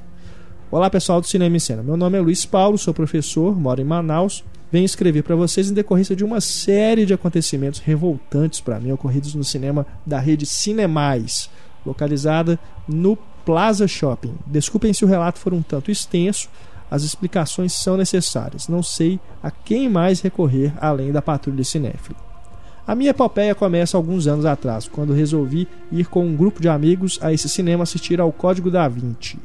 Olá pessoal do Cinema em Cena. Meu nome é Luiz Paulo, sou professor, moro em Manaus. Venho escrever para vocês em decorrência de uma série de acontecimentos revoltantes para mim ocorridos no cinema da rede Cinemais, localizada no Plaza Shopping. Desculpem se o relato for um tanto extenso, as explicações são necessárias. Não sei a quem mais recorrer além da patrulha cinéfila. A minha epopeia começa alguns anos atrás, quando resolvi ir com um grupo de amigos a esse cinema assistir ao Código da Vinci.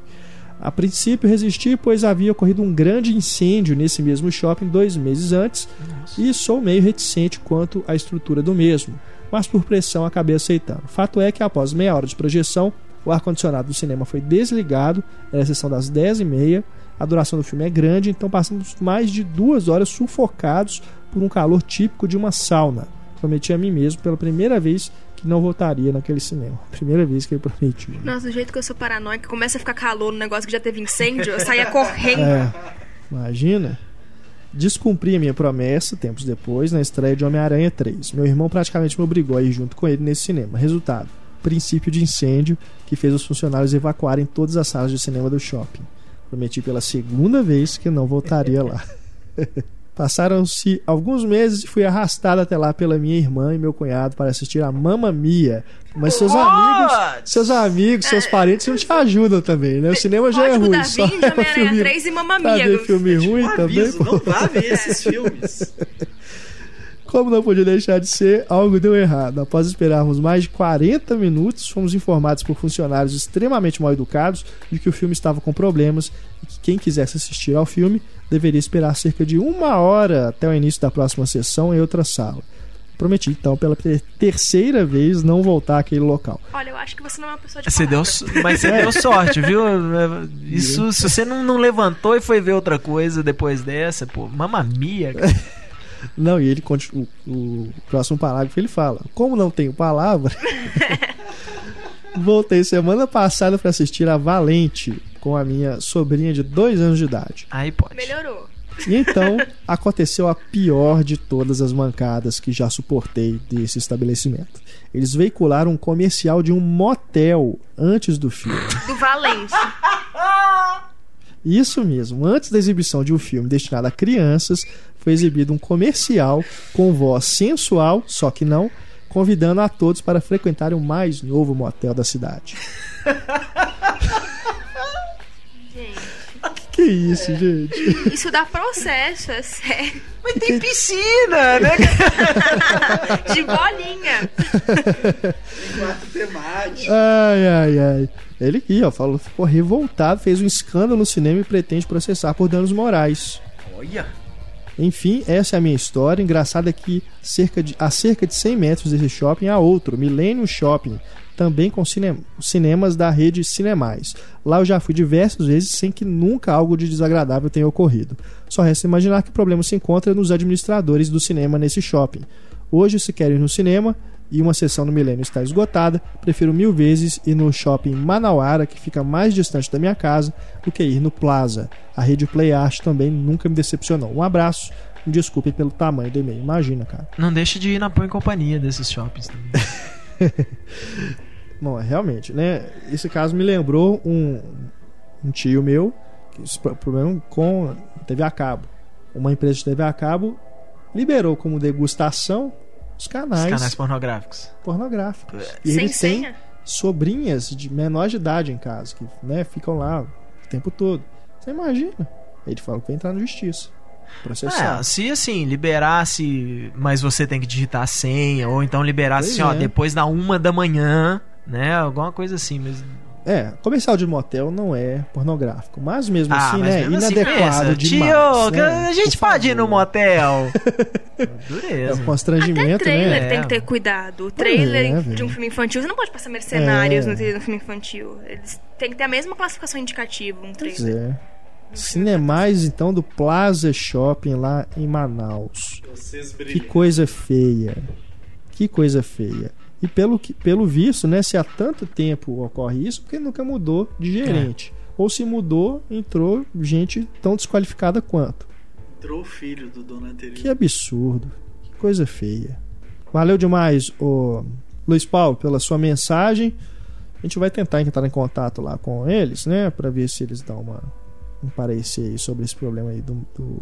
A princípio resisti, pois havia ocorrido um grande incêndio nesse mesmo shopping dois meses antes e sou meio reticente quanto à estrutura do mesmo, mas por pressão acabei aceitando. Fato é que após meia hora de projeção, o ar-condicionado do cinema foi desligado, era a sessão das 10h30, a duração do filme é grande, então passamos mais de duas horas sufocados por um calor típico de uma sauna. Prometi a mim mesmo pela primeira vez que não voltaria naquele cinema. Primeira vez que eu prometi. Nossa, do jeito que eu sou paranoica, começa a ficar calor no negócio que já teve incêndio, eu saía correndo. É, imagina. Descumpri a minha promessa tempos depois na estreia de Homem-Aranha 3. Meu irmão praticamente me obrigou a ir junto com ele nesse cinema. Resultado: princípio de incêndio que fez os funcionários evacuarem todas as salas de cinema do shopping. Prometi pela segunda vez que não voltaria lá. Passaram-se alguns meses e fui arrastado até lá pela minha irmã e meu cunhado para assistir a Mamma Mia. Mas seus amigos, seus amigos, seus parentes não te ajudam também, né? O cinema já é Código ruim. da Só Vinci, Homem-Aranha filme- 3 e Mamma Pra Mia. ver filme ruim Um também, aviso, pô. não vá ver esses filmes. Como não podia deixar de ser, algo deu errado. Após esperarmos mais de 40 minutos, fomos informados por funcionários extremamente mal educados de que o filme estava com problemas e que quem quisesse assistir ao filme deveria esperar cerca de uma hora até o início da próxima sessão em outra sala. Prometi, então, pela ter- terceira vez, não voltar àquele local. Olha, eu acho que você não é uma pessoa de Você deu, mas você deu sorte, viu? Isso, se você não, não levantou e foi ver outra coisa depois dessa, pô, mamamia, cara. Não, e ele continua. O, o próximo parágrafo ele fala: Como não tenho palavra, voltei semana passada para assistir a Valente com a minha sobrinha de dois anos de idade. Aí pode. Melhorou. E então aconteceu a pior de todas as mancadas que já suportei desse estabelecimento. Eles veicularam um comercial de um motel antes do filme. Do Valente. Isso mesmo, antes da exibição de um filme destinado a crianças, foi exibido um comercial com voz sensual, só que não, convidando a todos para frequentarem o mais novo motel da cidade. Gente, Que isso, gente? isso dá processo, é sério. Mas tem piscina, né? De bolinha. Quarto temático. Ai, ai, ai. Ele aqui, ó, falou, ficou revoltado, fez um escândalo no cinema e pretende processar por danos morais. Olha. Enfim, essa é a minha história. Engraçado é que cerca de, a cerca de 100 metros desse shopping há outro, Millennium Shopping, também com cine- cinemas da rede Cinemais. Lá eu já fui diversas vezes sem que nunca algo de desagradável tenha ocorrido. Só resta imaginar que o problema se encontra nos administradores do cinema nesse shopping. Hoje, se quer ir no cinema e uma sessão no Milênio está esgotada, prefiro mil vezes ir no shopping Manauara, que fica mais distante da minha casa, do que ir no Plaza. A rede Play Art também nunca me decepcionou. Um abraço, Me desculpe pelo tamanho do e-mail. Imagina, cara. Não deixe de ir na Põe Companhia desses shoppings também. Bom, realmente, né? Esse caso me lembrou um, um tio meu, que problema com TV a cabo. Uma empresa de TV a cabo liberou como degustação os canais, Os canais pornográficos. pornográficos. E Sem ele tem senha? sobrinhas de menor de idade em casa, que né, ficam lá o tempo todo. Você imagina? Ele falou que vai entrar na justiça. Processar. É, se assim, liberasse, mas você tem que digitar a senha, ou então liberasse Pois assim, ó, é. depois da uma da manhã, né? Alguma coisa assim, mas. É, comercial de motel não é pornográfico, mas mesmo Ah, assim, mas né, mesmo assim, inadequado pensa, demais. Tio, né? a gente Por pode ir no motel. É Dureza. um constrangimento, Até trailer né? tem que ter cuidado. O trailer é, de um filme infantil, você não pode passar mercenários É. no, no filme infantil. Eles têm que ter a mesma classificação indicativa, um Pois trailer. é. Cinemais, então, do Plaza Shopping lá em Manaus. Vocês Que coisa feia. Que coisa feia. E pelo, que, pelo visto, né, se há tanto tempo ocorre isso, porque nunca mudou de gerente. Ou se mudou, entrou gente tão desqualificada quanto. Entrou o filho do dono anterior. Que absurdo. Que coisa feia. Valeu demais, o Luiz Paulo, pela sua mensagem. A gente vai tentar entrar em contato lá com eles, né? Pra ver se eles dão uma, um parecer sobre esse problema aí do, do,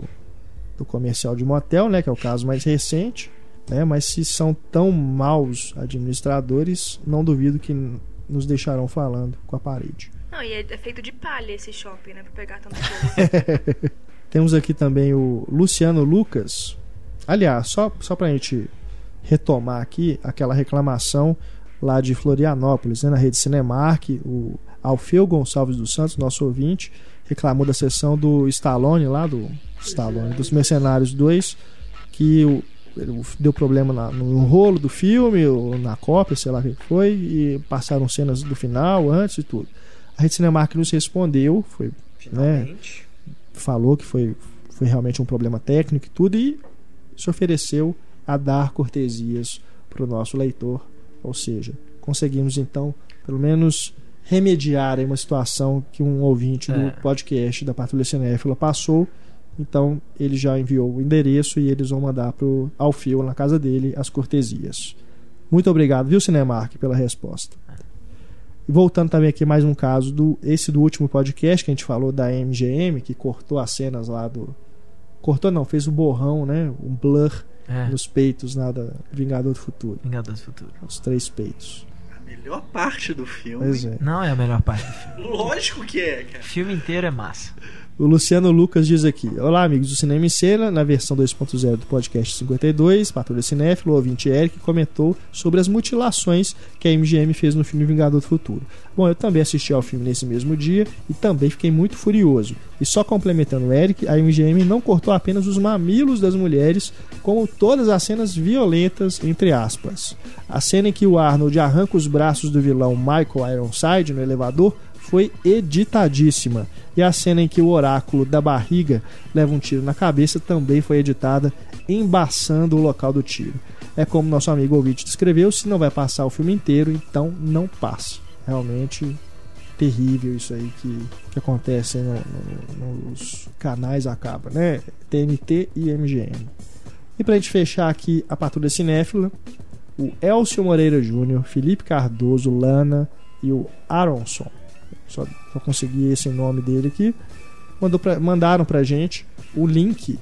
do comercial de motel, né? Que é o caso mais recente. Né, mas se são tão maus administradores, não duvido que nos deixarão falando com a parede. Não, e é, é feito de palha esse shopping, né? Pra pegar tanta coisa. Temos aqui também o Luciano Lucas. Aliás, só, só pra gente retomar aqui aquela reclamação lá de Florianópolis, né, na rede Cinemark, o Alfeu Gonçalves dos Santos, nosso ouvinte, reclamou da sessão do Stallone lá do Stallone, dos Mercenários 2, que o, deu problema na- no rolo do filme, ou na cópia, sei lá o que foi, e passaram cenas do final, antes e tudo. A rede Cinemark nos respondeu, foi Finalmente. falou que foi, foi realmente um problema técnico e tudo, e se ofereceu a dar cortesias para o nosso leitor. Ou seja, conseguimos então, pelo menos, remediar uma situação que um ouvinte É. do podcast da Patrulha Cinéfila passou. Então, ele já enviou o endereço e eles vão mandar pro Alfio na casa dele as cortesias. Muito obrigado, viu, Cinemark, pela resposta. E voltando também aqui mais um caso do esse do último podcast que a gente falou da MGM que cortou as cenas lá do cortou não, fez o borrão, né, um blur É. nos peitos lá da Vingador do Futuro, Vingadores do Futuro. os três peitos. A melhor parte do filme. Pois é. Não é a melhor parte do filme. Lógico que é, cara. O filme inteiro é massa. O Luciano Lucas diz aqui: Olá, amigos do Cinema em Cena. Na versão 2.0 do podcast 52, Patrulha Cinéfilo, o ouvinte Eric comentou sobre as mutilações que a MGM fez no filme Vingador do Futuro. Bom, eu também assisti ao filme nesse mesmo dia e também fiquei muito furioso. E só complementando o Eric, a MGM não cortou apenas os mamilos das mulheres, como todas as cenas violentas, entre aspas. A cena em que o Arnold arranca os braços do vilão Michael Ironside no elevador foi editadíssima. E a cena em que o oráculo da barriga leva um tiro na cabeça também foi editada, embaçando o local do tiro. É como nosso amigo ouvinte descreveu: se não vai passar o filme inteiro, então não passe. Realmente terrível isso aí que, que acontece no- no- nos canais acaba, né? TNT e MGM. E pra gente fechar aqui a patrulha cinéfila, o Elcio Moreira Júnior, Felipe Cardoso, Lana e o Aronson. Só, só consegui esse nome dele aqui. Mandou pra, mandaram pra gente o link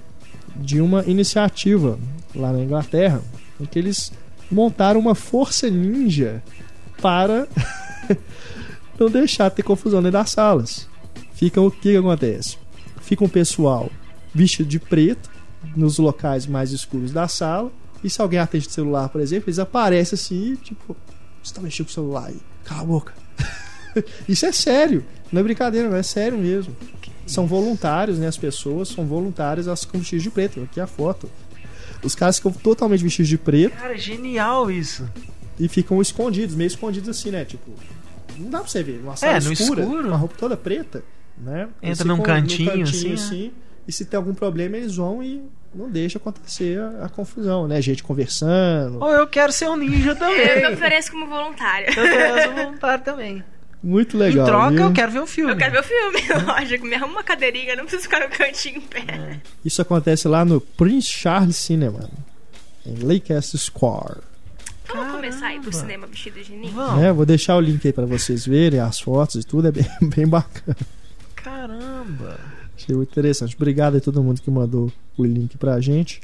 de uma iniciativa lá na Inglaterra em que eles montaram uma força ninja para não deixar ter confusão dentro das salas. Fica o que, que acontece? Fica um pessoal vestido de preto nos locais mais escuros da sala. E se alguém atende o celular, por exemplo, eles aparecem assim, tipo, você tá mexendo com o celular aí, cala a boca. Isso é sério, não é brincadeira, não é sério mesmo. São voluntários, né? As pessoas são voluntárias, elas ficam vestidas de preto. Aqui é a foto. Os caras ficam totalmente vestidos de preto Cara, genial isso. e ficam escondidos, meio escondidos assim, né? Tipo, não dá pra você ver. Uma sala É, no escura, escuro. uma roupa toda preta, né? Entra num ficam cantinho, assim, E se tem algum problema, eles vão e não deixa acontecer a, a confusão, né? Gente conversando. Ou eu quero ser um ninja Eu me também. ofereço como voluntária. Eu quero ser um voluntário também. Muito legal. em troca, viu? eu quero ver o filme. Eu quero ver o filme, lógico. Me arruma uma cadeirinha, não preciso ficar no cantinho em pé. Isso acontece lá no Prince Charles Cinema, em Leicester Square. Vamos começar a ir pro cinema vestido de ninho? Vamos. É, vou deixar o link aí pra vocês verem as fotos e tudo, é bem, bem bacana. Caramba. Achei muito interessante. Obrigado a todo mundo que mandou o link pra gente.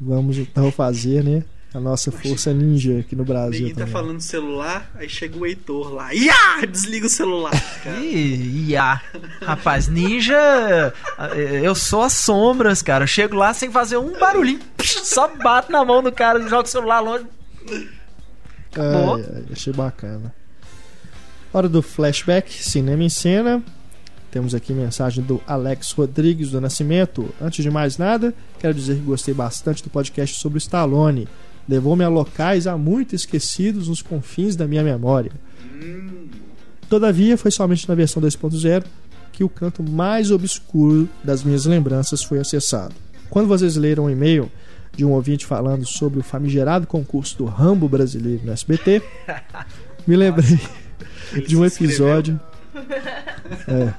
Vamos então fazer, né? A nossa força ninja aqui no Brasil. Ninguém tá também. falando celular, aí chega o Heitor lá. Iá! Desliga o celular. Cara. Ih, ia. Rapaz, ninja. Eu sou as sombras, cara. Eu chego lá sem fazer um barulhinho. Só bato na mão do cara e joga o celular longe. Acabou. Ai, ai, achei bacana. Hora do flashback, cinema em cena. Temos aqui mensagem do Alex Rodrigues do Nascimento. Antes de mais nada, quero dizer que gostei bastante do podcast sobre o Stallone. Levou-me a locais há muito esquecidos nos confins da minha memória. Todavia, foi somente na versão 2.0 que o canto mais obscuro das minhas lembranças foi acessado. Quando vocês leram um e-mail de um ouvinte falando sobre o famigerado concurso do Rambo brasileiro no SBT, me lembrei de um episódio. É.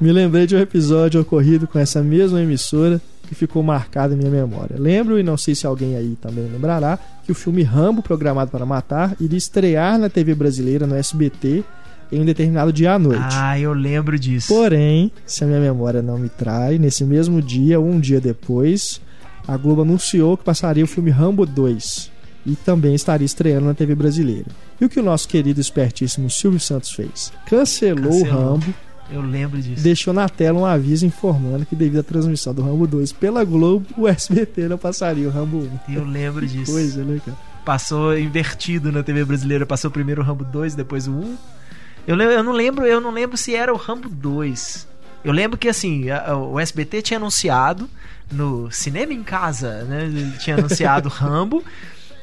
Me lembrei de um episódio ocorrido com essa mesma emissora que ficou marcado em minha memória. Lembro, e não sei se alguém aí também lembrará, que o filme Rambo, programado para matar, iria estrear na TV brasileira no SBT em um determinado dia à noite. Ah, eu lembro disso. Porém, se a minha memória não me trai, nesse mesmo dia, ou um dia depois, a Globo anunciou que passaria o filme Rambo 2 e também estaria estreando na TV brasileira. E o que o nosso querido espertíssimo Silvio Santos fez? Cancelou, o Cancelou. Rambo, Eu lembro disso. deixou na tela um aviso informando que devido à transmissão do Rambo 2 pela Globo, o SBT não passaria o Rambo 1. Eu lembro disso. Coisa, né, cara? Passou invertido na TV brasileira. Passou primeiro o Rambo 2, depois o 1. Eu, eu não lembro, eu não lembro se era o Rambo 2. Eu lembro que assim, a- a- o SBT tinha anunciado no Cinema em Casa, né? ele Tinha anunciado Rambo.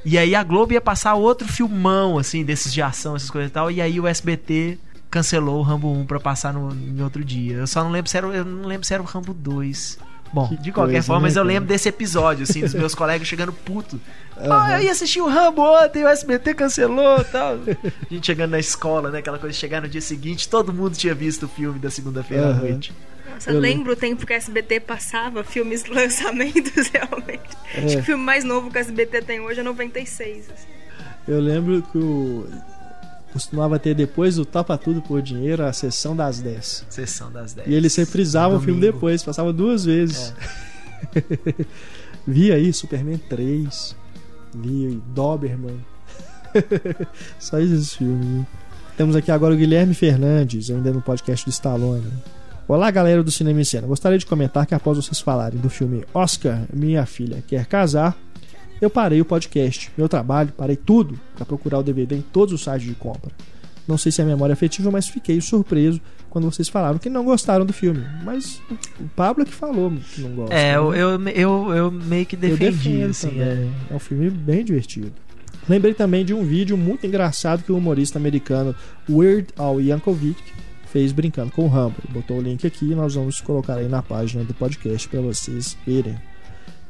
E aí a Globo ia passar outro filmão, assim, desses de ação, essas coisas e tal. E aí o SBT cancelou o Rambo 1 pra passar no, em outro dia. Eu só não lembro se era, o- eu não lembro se era o Rambo 2. Bom, Que de qualquer coisa, forma, né, mas eu lembro desse episódio, assim, dos meus colegas chegando puto. Ah, Aham. eu ia assistir o Rambo ontem, o SBT cancelou e tal. A gente chegando na escola, né? Aquela coisa de chegar no dia seguinte, todo mundo tinha visto o filme da segunda-feira à Aham. noite. Nossa, Eu eu lembro o tempo que a SBT passava filmes lançamentos, realmente. É. Acho que o filme mais novo que a SBT tem hoje é 96. assim. Eu lembro que o. Costumava ter depois do Topa Tudo por Dinheiro a sessão das 10. Sessão das 10. E eles reprisavam o filme depois, passava duas vezes. Vi aí Superman 3, vi Doberman. Só esses filmes. Temos aqui agora o Guilherme Fernandes, ainda no podcast do Stallone. Olá, galera do Cinema em Cena. Gostaria de comentar que após vocês falarem do filme Oscar, Minha Filha Quer Casar, eu parei o podcast, meu trabalho, parei tudo para procurar o DVD em todos os sites de compra. Não sei se é memória afetiva, mas fiquei surpreso quando vocês falaram que não gostaram do filme. Mas o Pablo é que falou que não gosta. É, eu, né? eu, eu, eu meio que Eu defendi, assim. é. É um filme bem divertido. Lembrei também de um vídeo muito engraçado que o humorista americano Weird Al Yankovic fez brincando com o Rambo. Botou o link aqui e nós vamos colocar aí na página do podcast para vocês verem.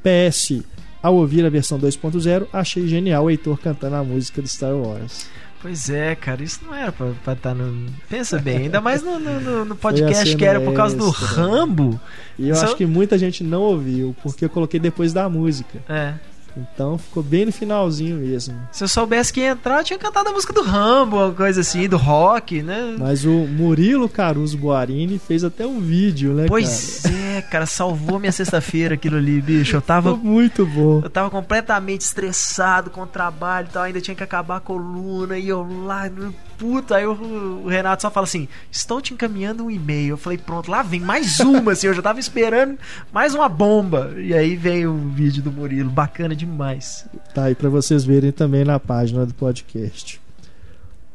PS, ao ouvir a versão 2.0, achei genial o Heitor cantando a música do Star Wars. Pois é, cara, isso não era pra estar no. Pensa bem, ainda mais no, no, no- podcast que era por causa do extra. Rambo. E eu Só- acho que muita gente não ouviu, porque eu coloquei depois da música. É. Então ficou bem no finalzinho mesmo. Se eu soubesse que ia entrar, eu tinha cantado a música do Rambo, uma coisa assim, do rock, né? Mas o Murilo Caruso Boarini fez até um vídeo, né, cara? Pois é, cara, salvou minha sexta-feira aquilo ali, bicho. Eu tava Ficou muito bom. Eu tava completamente estressado com o trabalho e tal, ainda tinha que acabar a coluna e eu lá, puta, aí o, o Renato só fala assim: Estou te encaminhando um e-mail. Eu falei, pronto, lá vem mais uma, assim, eu já tava esperando mais uma bomba. E aí veio o vídeo do Murilo, bacana demais. Tá aí pra vocês verem também na página do podcast.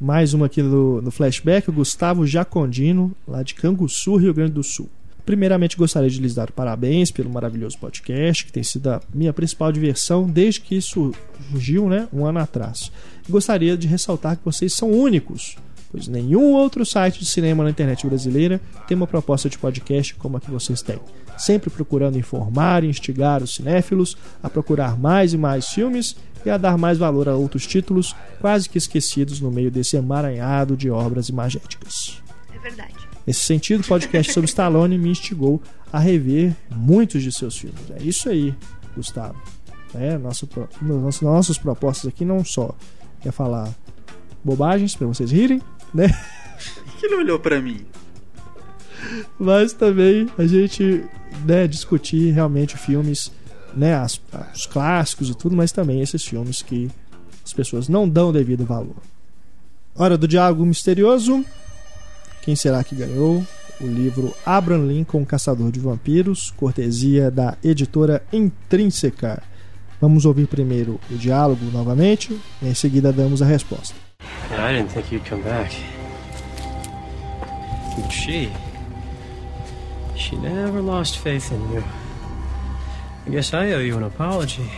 Mais uma aqui no, no flashback, o Gustavo Jacondino, lá de Canguçu, Rio Grande do Sul. Primeiramente, gostaria de lhes dar parabéns pelo maravilhoso podcast, que tem sido a minha principal diversão desde que surgiu, né, um ano atrás. Gostaria de ressaltar que vocês são únicos pois nenhum outro site de cinema na internet brasileira tem uma proposta de podcast como a que vocês têm. Sempre procurando informar e instigar os cinéfilos a procurar mais e mais filmes e a dar mais valor a outros títulos quase que esquecidos no meio desse emaranhado de obras imagéticas. É verdade. Nesse sentido, o podcast sobre Stallone me instigou a rever muitos de seus filmes. É isso aí, Gustavo. É, nosso, nossas, nossas propostas aqui não só é falar bobagens para vocês rirem, né? que ele olhou para mim? Mas também a gente né, discutir realmente filmes, né, as, os clássicos e tudo, mas também esses filmes que as pessoas não dão devido valor. Hora do diálogo misterioso. Quem será que ganhou? O livro Abraham Lincoln, Caçador de Vampiros, cortesia da editora Intrínseca. Vamos ouvir primeiro o diálogo novamente e em seguida damos a resposta. I didn't think you'd come back. But she. She never lost faith in you. I guess I owe you an apology.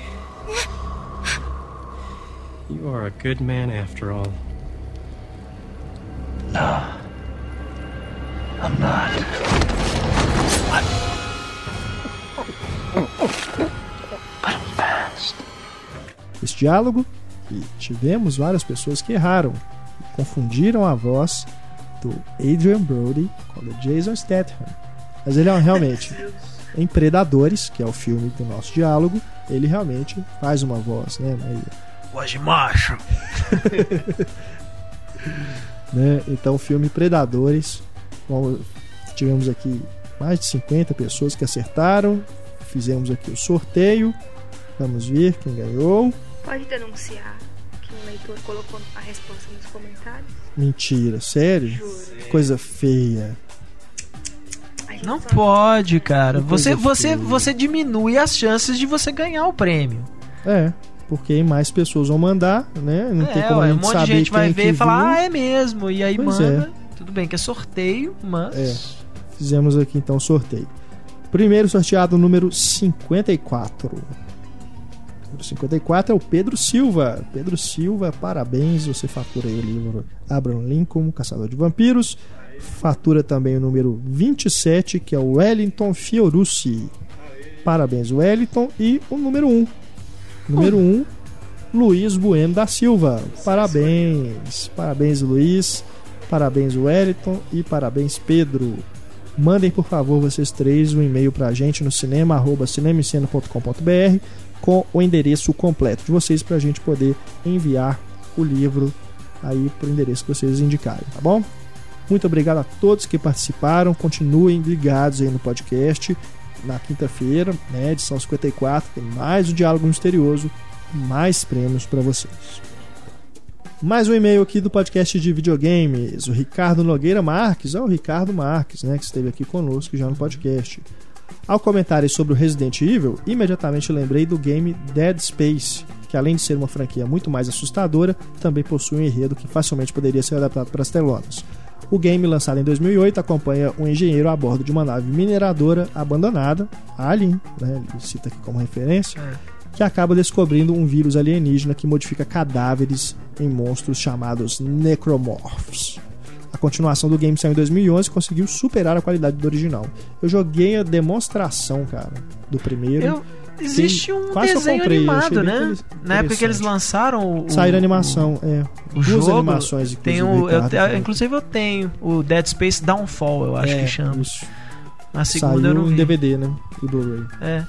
You are a good man after all. No. I'm not. But I'm fast. Esse diálogo e tivemos várias pessoas que erraram e confundiram a voz do Adrian Brody com a do Jason Statham. Mas ele é realmente em Predadores, que é o filme do nosso diálogo, ele realmente faz uma voz, né? Voz de macho. né? Então, o filme Predadores, tivemos aqui mais de 50 pessoas que acertaram. Fizemos aqui o sorteio. Vamos ver quem ganhou. Pode denunciar que um leitor colocou a resposta nos comentários? Mentira, sério? Juro. Que Coisa feia. A Não pode, cara. Você, você, você diminui as chances de você ganhar o prêmio. É, porque mais pessoas vão mandar, né? Não tem é, como a ué, gente um monte de saber gente vai quem ver e falar, ah, é mesmo. E aí Pois manda. Tudo bem que é sorteio, mas. É. Fizemos aqui então o sorteio. Primeiro sorteado, número 54. O número 54 é o Pedro Silva. Pedro Silva, parabéns, você fatura aí o livro Abraham Lincoln, Caçador de Vampiros. Fatura também o número 27, que é o Wellington Fiorucci. Parabéns, Wellington. E o número 1. Número 1, Luiz Bueno da Silva. Parabéns. Parabéns, Luiz. Parabéns, Wellington. E parabéns, Pedro. Mandem, por favor, vocês três, um e-mail pra gente no cinema, arroba com o endereço completo de vocês pra gente poder enviar o livro aí pro endereço que vocês indicarem, tá bom? Muito obrigado a todos que participaram. Continuem ligados aí no podcast. Na quinta-feira, né, edição 54, tem mais o Diálogo Misterioso, mais prêmios para vocês. Mais um e-mail aqui do podcast de videogames. O Ricardo Nogueira Marques, é o Ricardo Marques, né, que esteve aqui conosco já no podcast. Ao comentário sobre o Resident Evil, imediatamente lembrei do game Dead Space, que além de ser uma franquia muito mais assustadora, também possui um enredo que facilmente poderia ser adaptado para as telonas. O game, lançado em 2008, acompanha um engenheiro a bordo de uma nave mineradora abandonada, Alien, né, ele cita aqui como referência, que acaba descobrindo um vírus alienígena que modifica cadáveres em monstros chamados Necromorphs. A continuação do game saiu em 2011 e conseguiu superar a qualidade do original. Eu joguei a demonstração, cara, do primeiro. Eu, existe um eu desenho comprei, eu animado, né? Na época que eles lançaram o. Saíram o- animação, é. O Duas jogo animações, tem inclusive, o, eu, Ricardo, te- né? inclusive eu tenho o Dead Space Downfall, eu acho É, que chama. Isso. A segunda eu Saiu não em vi. DVD, né? E Blu-ray. É.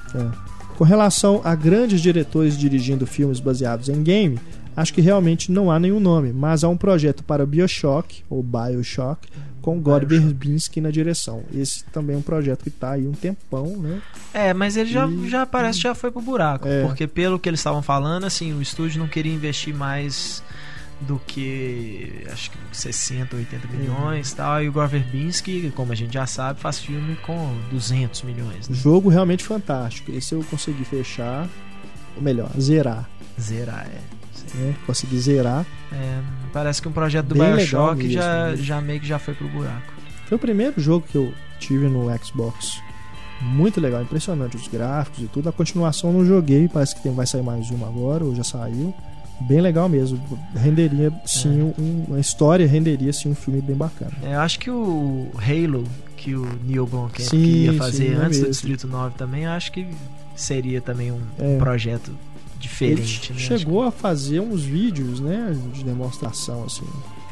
Com relação a grandes diretores dirigindo filmes baseados em game, acho que realmente não há nenhum nome, mas há um projeto para Bioshock, ou Bioshock, com God Verbinski na direção. Esse também é um projeto que está aí um tempão, né? É, mas ele já, E- já parece que já foi pro buraco. É. Porque pelo que eles estavam falando, assim, o estúdio não queria investir mais do que acho que 60, 80 Uhum. milhões e tal. E o Gore Verbinski, como a gente já sabe, faz filme com 200 milhões. Né? Jogo realmente fantástico. Esse eu consegui fechar, ou melhor, zerar. Zerar, é. Né? Consegui zerar. É, Parece que um projeto do Bem Bioshock já, né? já meio que já foi pro buraco. Foi o primeiro jogo que eu tive no Xbox. Muito legal, impressionante os gráficos e tudo. A continuação eu não joguei, parece que tem- vai sair mais uma agora, ou já saiu. Bem legal mesmo. Renderia sim um- uma história, renderia sim um filme bem bacana. É, eu acho que o Halo, que o Neil Blomkamp Sim, ia sim, fazer é antes do mesmo. Distrito 9 também, acho que seria também um É. projeto Ele diferente. né? chegou a fazer uns vídeos, né, de demonstração assim,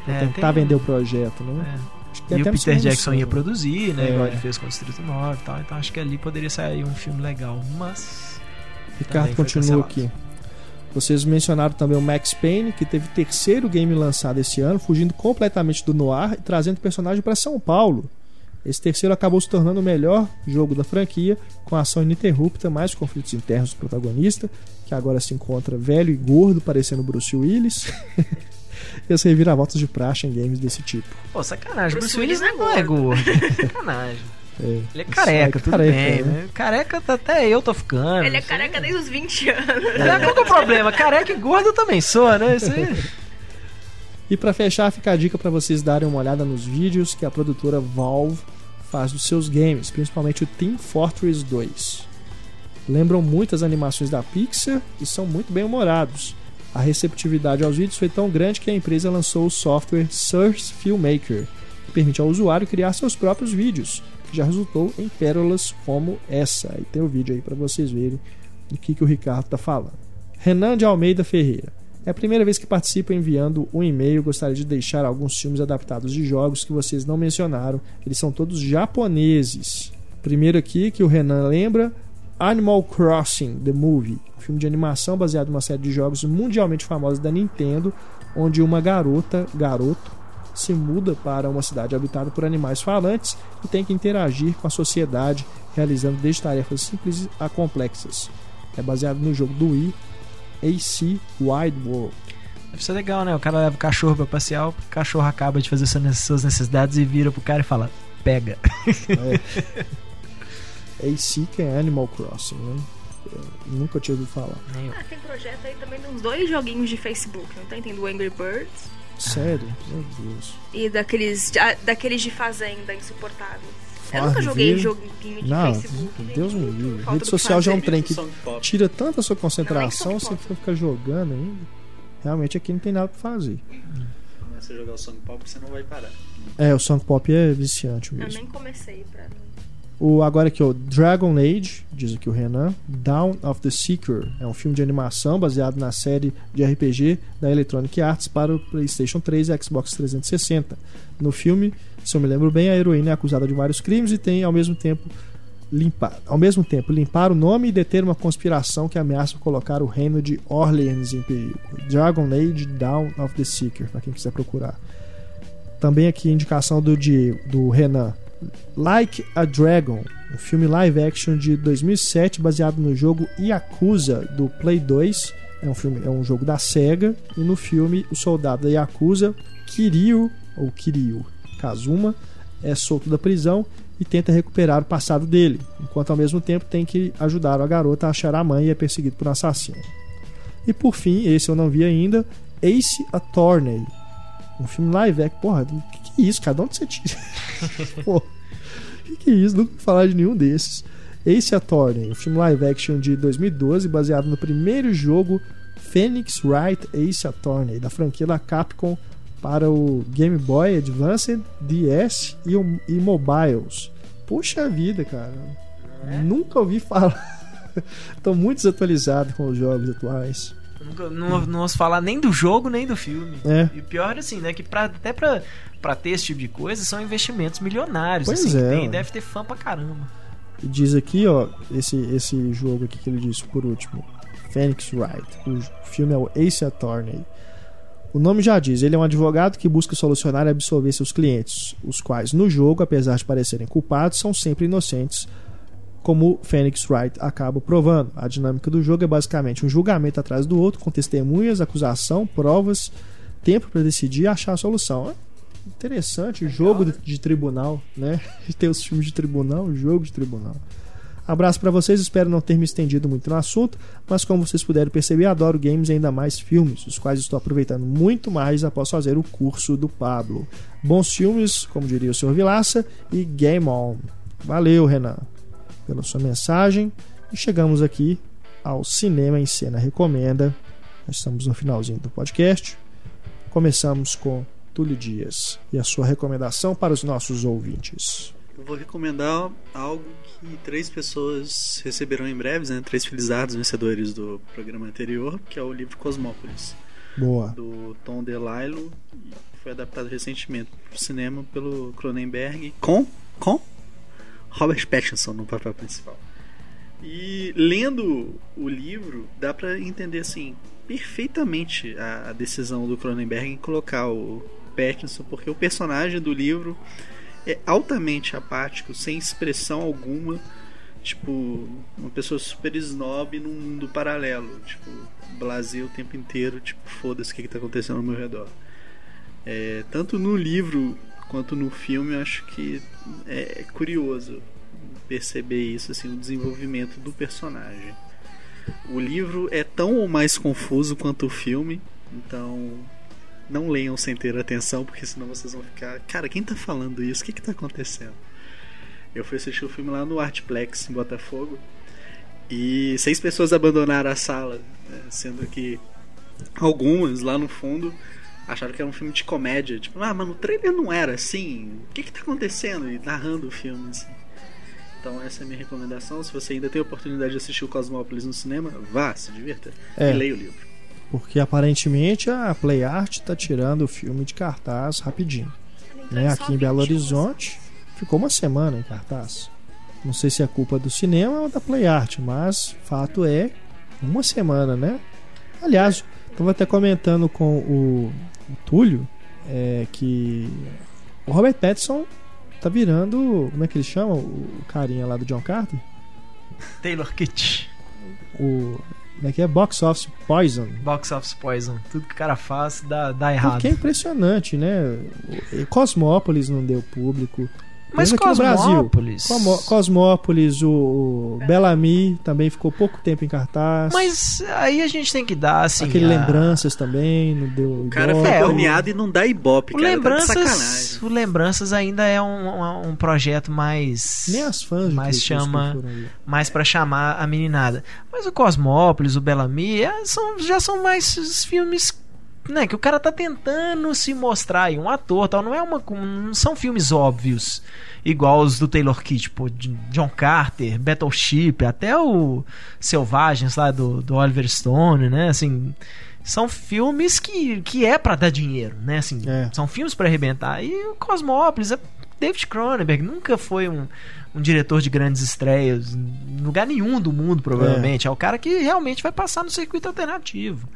pra É, tentar tem- vender o projeto, né? É. Acho que tem E o Peter Jackson ia produzir, né? É. Igual ele fez com o Distrito 9 e tal. Então acho que ali poderia sair um filme legal. Mas. Ricardo continua aqui. Vocês mencionaram também o Max Payne, que teve terceiro game lançado esse ano, fugindo completamente do noir e trazendo o personagem para São Paulo. Esse terceiro acabou se tornando o melhor jogo da franquia, com ação ininterrupta, mais conflitos internos do protagonista, que agora se encontra velho e gordo, parecendo Bruce Willis. e as reviravoltas de praxe em games desse tipo. Pô, sacanagem. Bruce Bruce Willis Willis não é gordo. sacanagem. É, Ele é careca, é tudo careca, bem. né? né? Careca tá- até eu tô ficando. Ele é isso careca desde os 20 anos. É, Qual que é o problema? Careca e gordo eu também sou, né? Isso aí. E para fechar, fica a dica para vocês darem uma olhada nos vídeos que a produtora Valve faz dos seus games, principalmente o Team Fortress 2. Lembram muito as animações da Pixar e são muito bem humorados. A receptividade aos vídeos foi tão grande que a empresa lançou o software Source Filmmaker, que permite ao usuário criar seus próprios vídeos, que já resultou em pérolas como essa. E tem o vídeo aí para vocês verem do que, que o Ricardo está falando. Renan de Almeida Ferreira. É a primeira vez que participo enviando um e-mail. Gostaria de deixar alguns filmes adaptados de jogos que vocês não mencionaram. Eles são todos japoneses. Primeiro aqui que o Renan lembra: Animal Crossing The Movie, um filme de animação baseado numa série de jogos mundialmente famosos da Nintendo, onde uma garota, garoto, se muda para uma cidade habitada por animais falantes e tem que interagir com a sociedade, realizando desde tarefas simples a complexas. É baseado no jogo do Wii AC Wide World. Deve ser legal, né? O cara leva o cachorro pra passear, o cachorro acaba de fazer suas necessidades e vira pro cara e fala: pega. AC que é Animal Crossing, né? Eu nunca tinha ouvido falar. Ah, tem projeto aí também de uns dois joguinhos de Facebook, não tem? Tem do Angry Birds Sério? Meu Deus. e daqueles, daqueles de fazenda insuportáveis. Eu nunca joguei joguinho de Não, Facebook. Deus me livre. Rede social já é um trem que Pop. tira tanta a sua Não, concentração, nem você só fica jogando ainda. Realmente aqui não tem nada pra fazer. Começa a jogar o Song Pop, você não vai parar. É, o Song Pop é viciante Eu mesmo. nem comecei pra. O, agora aqui, o Dragon Age, diz aqui o Renan. Down of the Seeker é um filme de animação baseado na série de RPG da Electronic Arts para o PlayStation 3 e Xbox 360. No filme, se eu me lembro bem, a heroína é acusada de vários crimes e tem ao mesmo tempo limpar, ao mesmo tempo limpar o nome e deter uma conspiração que ameaça colocar o reino de Orleans em perigo. Dragon Age Down of the Seeker, para quem quiser procurar. Também aqui indicação do Diego, do Renan. Like a Dragon, um filme live action de 2007 baseado no jogo Yakuza do Play 2. É um filme, é um jogo da Sega e no filme o soldado da Yakuza, Kiryu ou Kiryu Kazuma, é solto da prisão e tenta recuperar o passado dele, enquanto ao mesmo tempo tem que ajudar a garota a achar a mãe e é perseguido por um assassino. E por fim, esse eu não vi ainda, Ace Attorney, um filme live action. Porra, que, é isso, cara? De onde você tira? Pô, que, que é isso? Nunca falar de nenhum desses. Ace Attorney, um filme live action de 2012 baseado no primeiro jogo Phoenix Wright Ace Attorney da franquia da Capcom para o Game Boy Advance, DS e, e mobiles. Puxa vida, cara. Nunca ouvi falar. Tô muito desatualizado com os jogos atuais. Não, não ouço falar nem do jogo, nem do filme. É. E o pior, assim, né? Que pra, até pra, pra ter esse tipo de coisa são investimentos milionários. Pois assim, é, tem, deve ter fã pra caramba. E diz aqui, ó, esse, esse jogo aqui que ele disse por último, Phoenix Wright. O filme é o Ace Attorney. O nome já diz, ele é um advogado que busca solucionar e absolver seus clientes, os quais no jogo, apesar de parecerem culpados, são sempre inocentes, como Phoenix Wright acaba provando. A dinâmica do jogo é basicamente um julgamento atrás do outro, com testemunhas, acusação, provas, tempo para decidir e achar a solução. É interessante, jogo de, de tribunal, né? Tem os filmes de tribunal, jogo de tribunal. Abraço para vocês, espero não ter me estendido muito no assunto, mas como vocês puderam perceber, adoro games e ainda mais filmes, os quais estou aproveitando muito mais após fazer o curso do Pablo. Bons filmes, como diria o Sr. Vilaça, e game on. Valeu, Renan, pela sua mensagem. E chegamos aqui ao Cinema em Cena Recomenda. Nós estamos no finalzinho do podcast. Começamos com Túlio Dias e a sua recomendação para os nossos ouvintes. Eu vou recomendar algo que três pessoas receberão em breves, né? Três felizardos vencedores do programa anterior, que é o livro Cosmópolis, Boa. do Tom DeLillo. Foi adaptado recentemente para o cinema pelo Cronenberg com, com Robert Pattinson no papel principal. E lendo o livro, dá para entender assim perfeitamente a, decisão do Cronenberg em colocar o Pattinson, porque o personagem do livro é altamente apático, sem expressão alguma, tipo, uma pessoa super snob num mundo paralelo, tipo, blasé o tempo inteiro, tipo, foda-se o que, que tá acontecendo ao meu redor. É, tanto no livro quanto no filme, acho que é curioso perceber isso, assim, o desenvolvimento do personagem. O livro é tão ou mais confuso quanto o filme, então não leiam sem ter atenção, porque senão vocês vão ficar. Cara, quem tá falando isso? O que que tá acontecendo? Eu fui assistir o filme lá no Artplex, em Botafogo, e seis pessoas abandonaram a sala, né, sendo que algumas lá no fundo acharam que era um filme de comédia. Tipo, ah, mano, o trailer não era assim. O que que tá acontecendo? E narrando o filme, assim. Então essa é a minha recomendação. Se você ainda tem a oportunidade de assistir o Cosmópolis no cinema, vá, se divirta É. e leia o livro. Porque aparentemente a Play Art tá tirando o filme de cartaz rapidinho. Né? Só Aqui em Belo 21, Horizonte ficou uma semana em cartaz. Não sei se é culpa do cinema ou da Play Art, mas fato é uma semana, né? Aliás, estava até comentando com o, o Túlio é, que o Robert Pattinson tá virando, como é que ele chama? O carinha lá do John Carter? Taylor Kitsch. O como é que é? Box Office Poison. Box Office Poison. Tudo que o cara faz dá, dá errado. Porque é impressionante, né? Cosmópolis não deu público. Mas aqui no Brasil. Cosmópolis. Cosmópolis, o, o Bellamy também ficou pouco tempo em cartaz. Mas aí a gente tem que dar assim. Aquele a- Lembranças também, não deu. O cara ibope. foi É, o- premiado e não dá ibope, O cara. Tá de Lembranças, sacanagem. o Lembranças ainda é um, um, projeto mais Nem as fãs Crepúsculo chama- mais para chamar a meninada. Mas o Cosmópolis, o Bellamy, é, são, já são mais filmes né, que o cara tá tentando se mostrar aí, um ator, tal, não é uma não são filmes óbvios, igual os do Taylor Kitsch, tipo, John Carter, Battleship, até o Selvagens lá do, do Oliver Stone, né, assim, são filmes que, que é para dar dinheiro, né, assim, É. são filmes para arrebentar. E o Cosmópolis é David Cronenberg, nunca foi um um diretor de grandes estreias em lugar nenhum do mundo, provavelmente. É. o cara que realmente vai passar no circuito alternativo.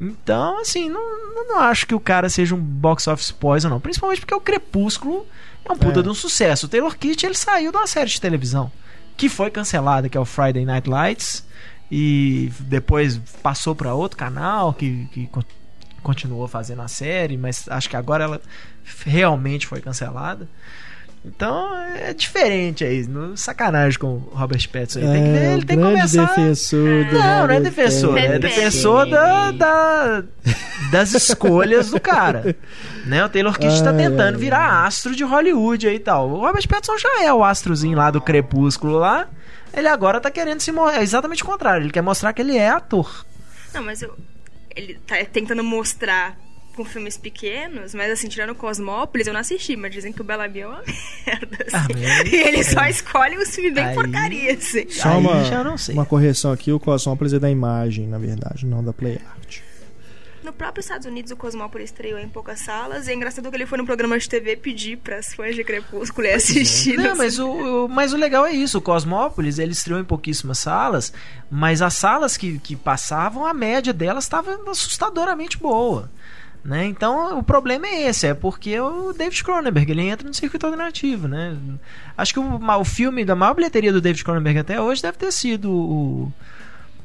Então, assim, não, não- acho que o cara seja um box office poison, não. Principalmente porque o Crepúsculo é um puta É. de um sucesso. O Taylor Kitsch, ele saiu de uma série de televisão que foi cancelada, que é o Friday Night Lights. E depois passou para outro canal que, que con- continuou fazendo a série, mas acho que agora ela realmente foi cancelada. Então é diferente aí, no- sacanagem com o Robert Pattinson. aí. Tem que ver, É, ele tem que grande começar. defensor do Não, não é defensor, é Pattinson. defensor da, da- das escolhas do cara. Né? O Taylor Kitsch tá Ai, tentando ai, virar astro de Hollywood aí e tal. O Robert Pattinson já é o astrozinho lá do Crepúsculo lá. Ele agora tá querendo se mostrar. É exatamente o contrário. Ele quer mostrar que ele é ator. Não, mas eu, ele tá tentando mostrar com filmes pequenos, mas assim, tirando Cosmópolis, eu não assisti, mas dizem que o Bellamy é uma merda, Ah, assim. mas- e ele só escolhe os filmes bem Aí- porcaria, assim. Só Aí uma, já não sei. uma correção aqui: o Cosmópolis é da imagem, na verdade, não da Play Art. No próprio Estados Unidos, o Cosmópolis estreou em poucas salas, e é engraçado que ele foi num programa de TV pedir pras fãs de Crepúsculo e assistir. Não, mas o, o- mas o legal é isso. O Cosmópolis, ele estreou em pouquíssimas salas, mas as salas que, que passavam, a média delas estava assustadoramente boa. Né? Então o problema é esse, é porque o David Cronenberg ele entra no circuito alternativo. Né? Acho que o, o filme da maior bilheteria do David Cronenberg até hoje deve ter sido o.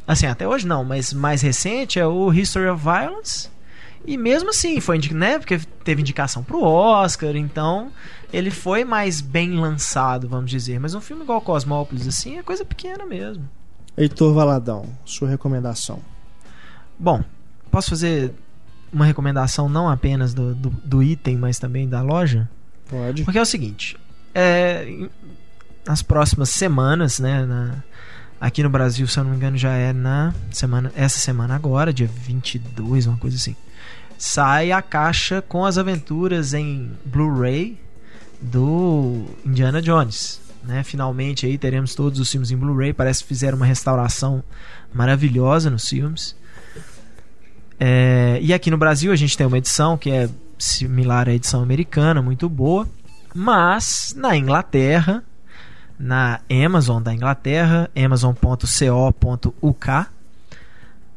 Assim, até hoje não, mas mais recente é o History of Violence. E mesmo assim, foi né? Porque teve indicação pro Oscar, então ele foi mais bem lançado, vamos dizer. Mas um filme igual Cosmópolis, assim, é coisa pequena mesmo. Heitor Valadão, sua recomendação. Bom, posso fazer uma recomendação não apenas do, do, do item, mas também da loja? Pode. Porque é o seguinte, é, nas próximas semanas, né, na- Aqui no Brasil, se eu não me engano, já é na semana, essa semana agora, dia 22, uma coisa assim. Sai a caixa com as aventuras em Blu-ray do Indiana Jones. Né? Finalmente aí teremos todos os filmes em Blu-ray. Parece que fizeram uma restauração maravilhosa nos filmes. É, e aqui no Brasil a gente tem uma edição que é similar à edição americana, muito boa. Mas na Inglaterra na Amazon da Inglaterra, amazon.co.uk,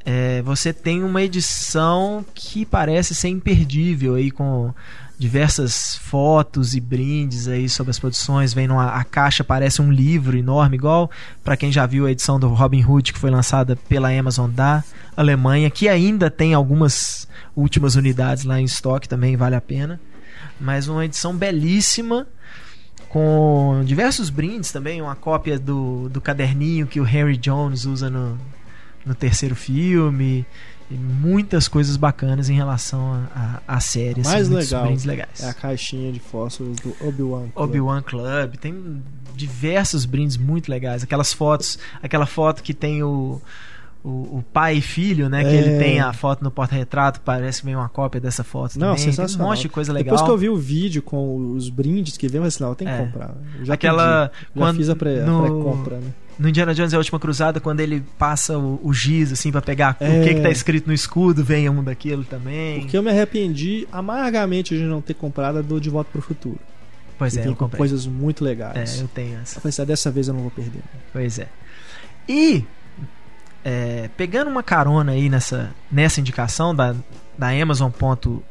é, você tem uma edição que parece ser imperdível aí com diversas fotos e brindes aí sobre as produções. Vem numa, a caixa parece um livro enorme, igual para quem já viu a edição do Robin Hood que foi lançada pela Amazon da Alemanha, que ainda tem algumas últimas unidades lá em estoque, também vale a pena. Mas uma edição belíssima com diversos brindes também, uma cópia do, do caderninho que o Harry Jones usa no, no terceiro filme. E muitas coisas bacanas em relação à série. Mais assim, legal legais. é a caixinha de fósforos do Obi-Wan. Club. Obi-Wan Club. Tem diversos brindes muito legais. Aquelas fotos, aquela foto que tem o, o, o pai e filho, né? Que É. ele tem a foto no porta-retrato, parece que vem uma cópia dessa foto Não, também. Tem sensacional. um monte de coisa legal. Depois que eu vi o vídeo com os brindes que vem, eu falei assim, tenho que É. comprar. Eu já Aquela- pedi, já quando- fiz a pré- a no- pré-compra, né? No Indiana Jones é a última cruzada, quando ele passa o, o giz, assim, pra pegar É. o que que tá escrito no escudo, vem um daquilo também. Porque eu me arrependi amargamente de não ter comprado a do De Volta pro Futuro. Pois que é, eu com comprei. coisas muito legais. É, eu tenho essa. Eu falei assim, ah, dessa vez eu não vou perder. Pois é. E é, pegando uma carona aí nessa, nessa indicação da, da Amazon.co.uk,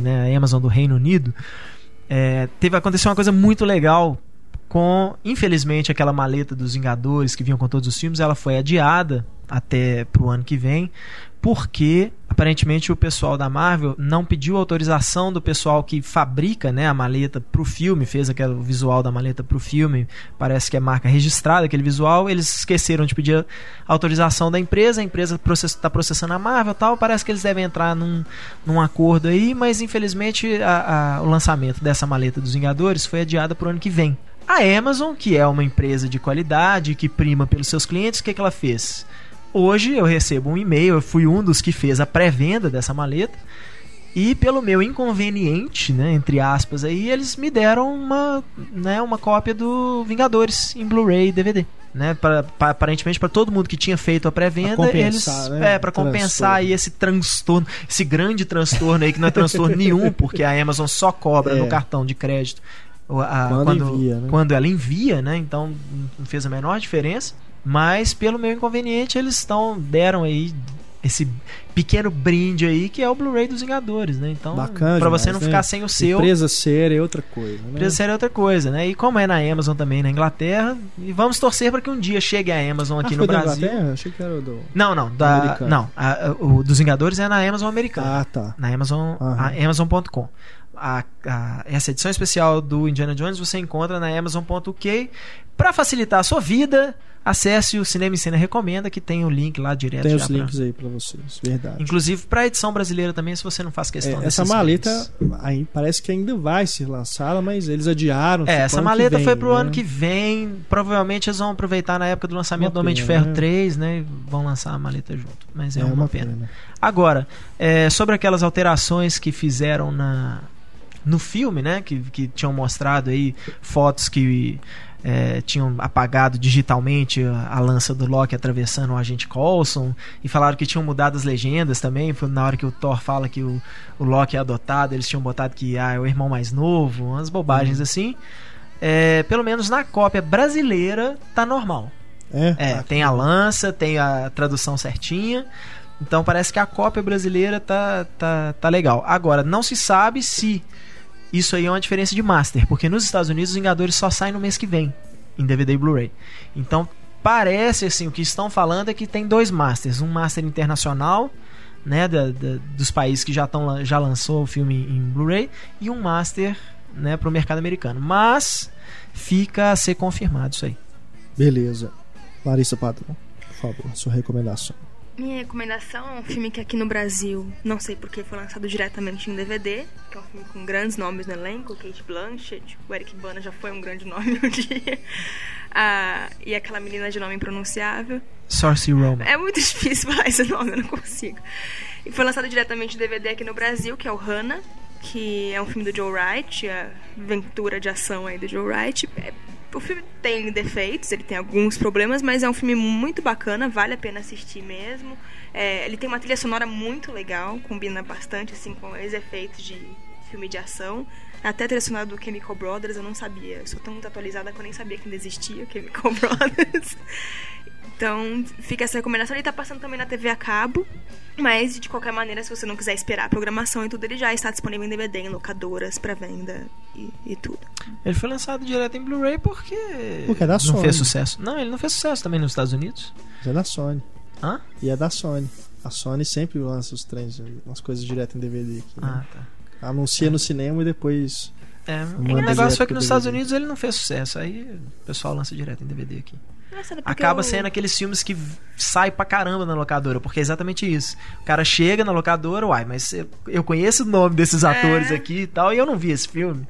né, a Amazon do Reino Unido, é, teve aconteceu uma coisa muito legal com, infelizmente, aquela maleta dos Vingadores que vinham com todos os filmes, ela foi adiada até pro ano que vem, porque aparentemente o pessoal da Marvel não pediu autorização do pessoal que fabrica né, a maleta pro filme, fez aquele visual da maleta pro filme, parece que é marca registrada aquele visual, eles esqueceram de pedir autorização da empresa, a empresa está processando a Marvel tal, parece que eles devem entrar num, num acordo aí, mas infelizmente a- a- o lançamento dessa maleta dos Vingadores foi adiada pro ano que vem. A Amazon, que é uma empresa de qualidade, que prima pelos seus clientes, o que, que ela fez? Hoje eu recebo um e-mail, eu fui um dos que fez a pré-venda dessa maleta. E pelo meu inconveniente, né, entre aspas, aí eles me deram uma, né, uma cópia do Vingadores em Blu-ray e DVD, né, pra, pra- aparentemente para todo mundo que tinha feito a pré-venda, eles né, é para compensar aí esse transtorno, esse grande transtorno aí que não é transtorno nenhum, porque a Amazon só cobra É. no cartão de crédito a- Quando quando, envia, né? quando ela envia, né? Então não fez a menor diferença. Mas pelo meu inconveniente, eles estão deram aí esse pequeno brinde aí que é o Blu-ray dos Vingadores, né? Então, pra você não né? ficar sem o seu, Empresa séria é outra coisa, né? empresa séria é outra coisa, né? E como é na Amazon também na Inglaterra, e vamos torcer para que um dia chegue a Amazon aqui ah, no da Brasil. Inglaterra? Achei que era o do... Não, não, da, não, a- o dos Vingadores é na Amazon americana Ah, tá. na Amazon, Amazon.com. A, a- essa edição especial do Indiana Jones você encontra na Amazon.uk. Para facilitar a sua vida, acesse o Cinema e Cena Recomenda, que tem o link lá direto. Tem os pra- links aí pra vocês, verdade. Inclusive para edição brasileira também, se você não faz É, questão essa desses maleta aí parece que ainda vai ser lançada, mas eles adiaram. É, tipo, essa maleta vem, foi pro né? ano que vem. Provavelmente eles vão aproveitar na época do lançamento Uma do Homem de pena, Ferro né? 3, né? e Vão lançar a maleta junto. Mas é, É uma, pena. Agora, é, sobre aquelas alterações que fizeram na, no filme, né? Que, que tinham mostrado aí fotos que é, tinham apagado digitalmente a, lança do Loki atravessando o agente Coulson e falaram que tinham mudado as legendas também. Foi na hora que o Thor fala que o, o Loki é adotado, eles tinham botado que ah, é o irmão mais novo, umas bobagens assim. É, pelo menos na cópia brasileira tá normal. É, É, Ah, tem a lança, tem a tradução certinha. Então parece que a cópia brasileira tá, tá, tá legal. Agora, não se sabe se isso aí é uma diferença de master, porque nos Estados Unidos os Vingadores só saem no mês que vem, em DVD e Blu-ray. Então parece assim, o que estão falando é que tem dois masters, um master internacional, né, da, da- dos países que já estão já lançou o filme em Blu-ray e um master, né, para o mercado americano. Mas fica a ser confirmado isso aí. Beleza. Larissa Padrão, por favor, sua recomendação. Minha recomendação é um filme que aqui no Brasil, não sei porque foi lançado diretamente em DVD, que é um filme com grandes nomes no elenco, Kate Blanchett, o Eric Bana já foi um grande nome um dia. Ah, e aquela menina de nome impronunciável. Saoirse Ronan. É muito difícil falar esse nome, eu não consigo. E foi lançado diretamente em DVD aqui no Brasil, que é o Hannah, que é um filme do Joe Wright, a aventura de ação aí do Joe Wright. É, o filme tem defeitos, ele tem alguns problemas, mas é um filme muito bacana, vale a pena assistir mesmo. É, ele tem uma trilha sonora muito legal, combina bastante assim com os efeitos de filme de ação. Até a trilha sonora do Chemical Brothers eu não sabia. Eu sou tão atualizada que eu nem sabia que ainda existia o Chemical Brothers. Então, fica essa recomendação. Ele tá passando também na TV a cabo. Mas, de qualquer maneira, se você não quiser esperar a programação e tudo, ele já está disponível em DVD, em locadoras, para venda e, e tudo. Ele foi lançado direto em Blu-ray porque. Porque é da não Sony. fez sucesso. Não, ele não fez sucesso também nos Estados Unidos. Mas é da Sony. Hã? E é da Sony. A Sony sempre lança os trens, umas coisas direto em DVD aqui. né? Ah, tá. Anuncia no cinema e depois. É, o negócio foi que nos Estados DVD. Unidos ele não fez sucesso. Aí o pessoal lança direto em DVD aqui. Acaba eu- sendo aqueles filmes que sai pra caramba na locadora, porque é exatamente isso. O cara chega na locadora, uai, mas eu, conheço o nome desses atores aqui e tal, e eu não vi esse filme.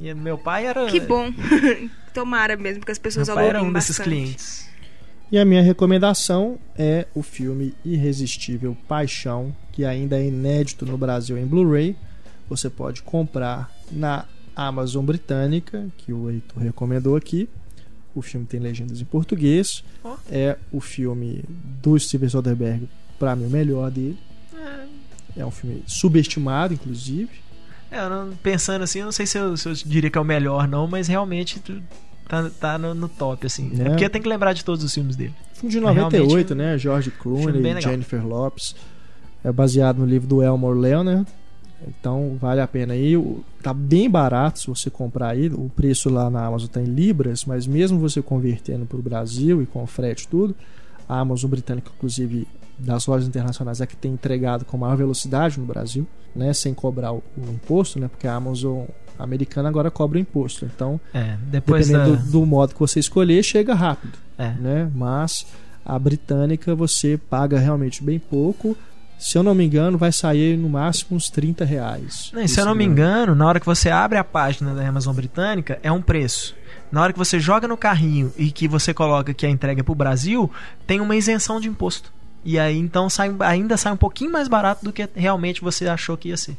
E meu pai era. Que bom. Tomara mesmo, porque as pessoas Meu pai era um desses bastante. clientes. E a minha recomendação é o filme Irresistível Paixão, que ainda é inédito no Brasil em Blu-ray. Você pode comprar na Amazon britânica, que o Heitor recomendou aqui. O filme tem legendas em português. Ó. É o filme do Steven Soderbergh, para mim, o melhor dele. É um filme subestimado, inclusive. É, não- pensando assim, eu não sei se eu, se eu diria que é o melhor, não, mas realmente tá, tá no, no top, assim. É. É. porque tem que lembrar de todos os filmes dele. Filme de É realmente 98, um né? George Clooney. Jennifer Lopes. É baseado no livro do Elmore Leonard. Então vale a pena aí. Tá bem barato se você comprar aí. O preço lá na Amazon tá em libras, mas mesmo você convertendo para o Brasil e com frete e tudo, a Amazon britânica, inclusive das lojas internacionais, é que tem entregado com maior velocidade no Brasil, né? Sem cobrar o, o imposto, né? Porque a Amazon americana agora cobra o imposto. Então, É, depois da... dependendo do, do modo que você escolher, chega rápido É. né? Mas a britânica você paga realmente bem pouco. Se eu não me engano, vai sair no máximo uns 30 reais. Não, se eu não me engano, na hora que você abre a página da Amazon Britânica, é um preço. Na hora que você joga no carrinho e que você coloca que a entrega é pro Brasil, tem uma isenção de imposto. E aí então sai, ainda sai um pouquinho mais barato do que realmente você achou que ia ser.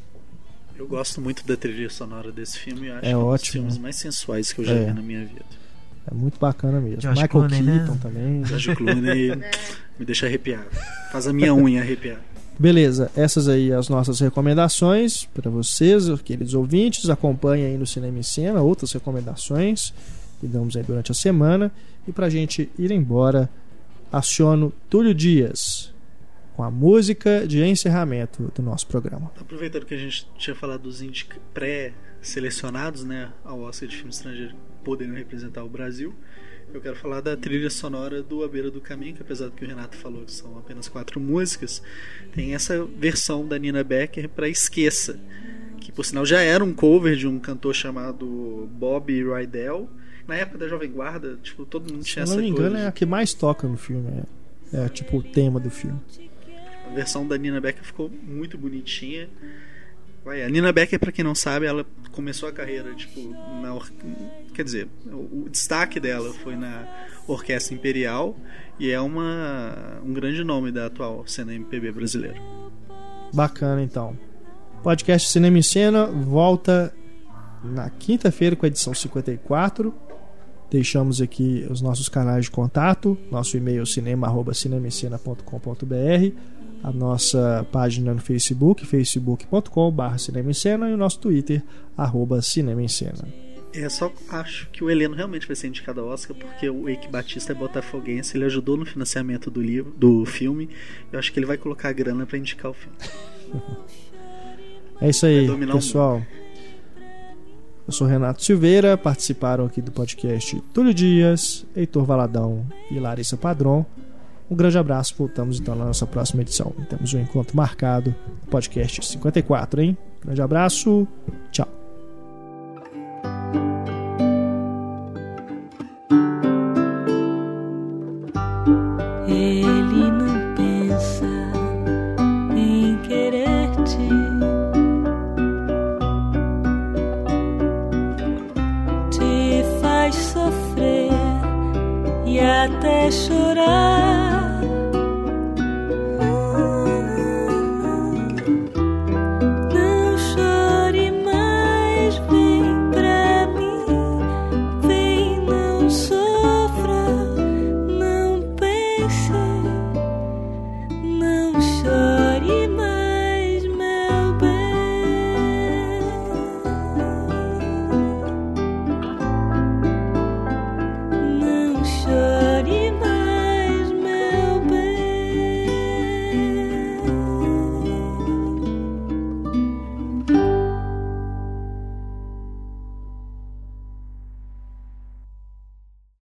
Eu gosto muito da trilha sonora desse filme. Acho É que um dos ótimo. filmes mais sensuais que eu já É. vi na minha vida. É muito bacana mesmo. Josh Michael Clooney, né? Keaton também. George Clooney me deixa arrepiado. Faz a minha unha arrepiar. Beleza, essas aí as nossas recomendações para vocês, queridos ouvintes. Acompanhem aí no Cinema em Cena outras recomendações que damos aí durante a semana. E pra gente ir embora, aciono Túlio Dias com a música de encerramento do nosso programa. Aproveitando que a gente tinha falado dos pré-selecionados né, ao Oscar de filme estrangeiro podendo representar o Brasil, eu quero falar da trilha sonora do A Beira do Caminho, que apesar do que o Renato falou que são apenas quatro músicas, tem essa versão da Nina Becker para Esqueça, que por sinal já era um cover de um cantor chamado Bob Rydell. Na época da Jovem Guarda, tipo, todo mundo Se tinha essa não me engano, coisa. é a que mais toca no filme. É, é tipo o tema do filme. A versão da Nina Becker ficou muito bonitinha. Vai, a Nina Becker, pra quem não sabe, ela começou a carreira, tipo, na or... quer dizer, o, o destaque dela foi na Orquestra Imperial e é uma um grande nome da atual cena MPB brasileira. Bacana, então. Podcast Cinema em Cena volta na quinta-feira com a edição 54. Deixamos aqui os nossos canais de contato, nosso e-mail cinema@cinemicena.com.br, a nossa página no Facebook, facebook.com.br cinema em cena e o nosso Twitter arroba cinema em cena. É só acho que o Heleno realmente vai ser indicado ao Oscar porque o Eike Batista é botafoguense, ele ajudou no financiamento do livro, do filme. Eu acho que ele vai colocar a grana pra indicar o filme. É isso aí, pessoal. Eu sou Renato Silveira, participaram aqui do podcast Túlio Dias, Heitor Valadão e Larissa Padron. Um grande abraço, voltamos então na nossa próxima edição. Temos um encontro marcado podcast 54, hein? Grande abraço, tchau. Ele não pensa em querer-te. Te faz sofrer chorar.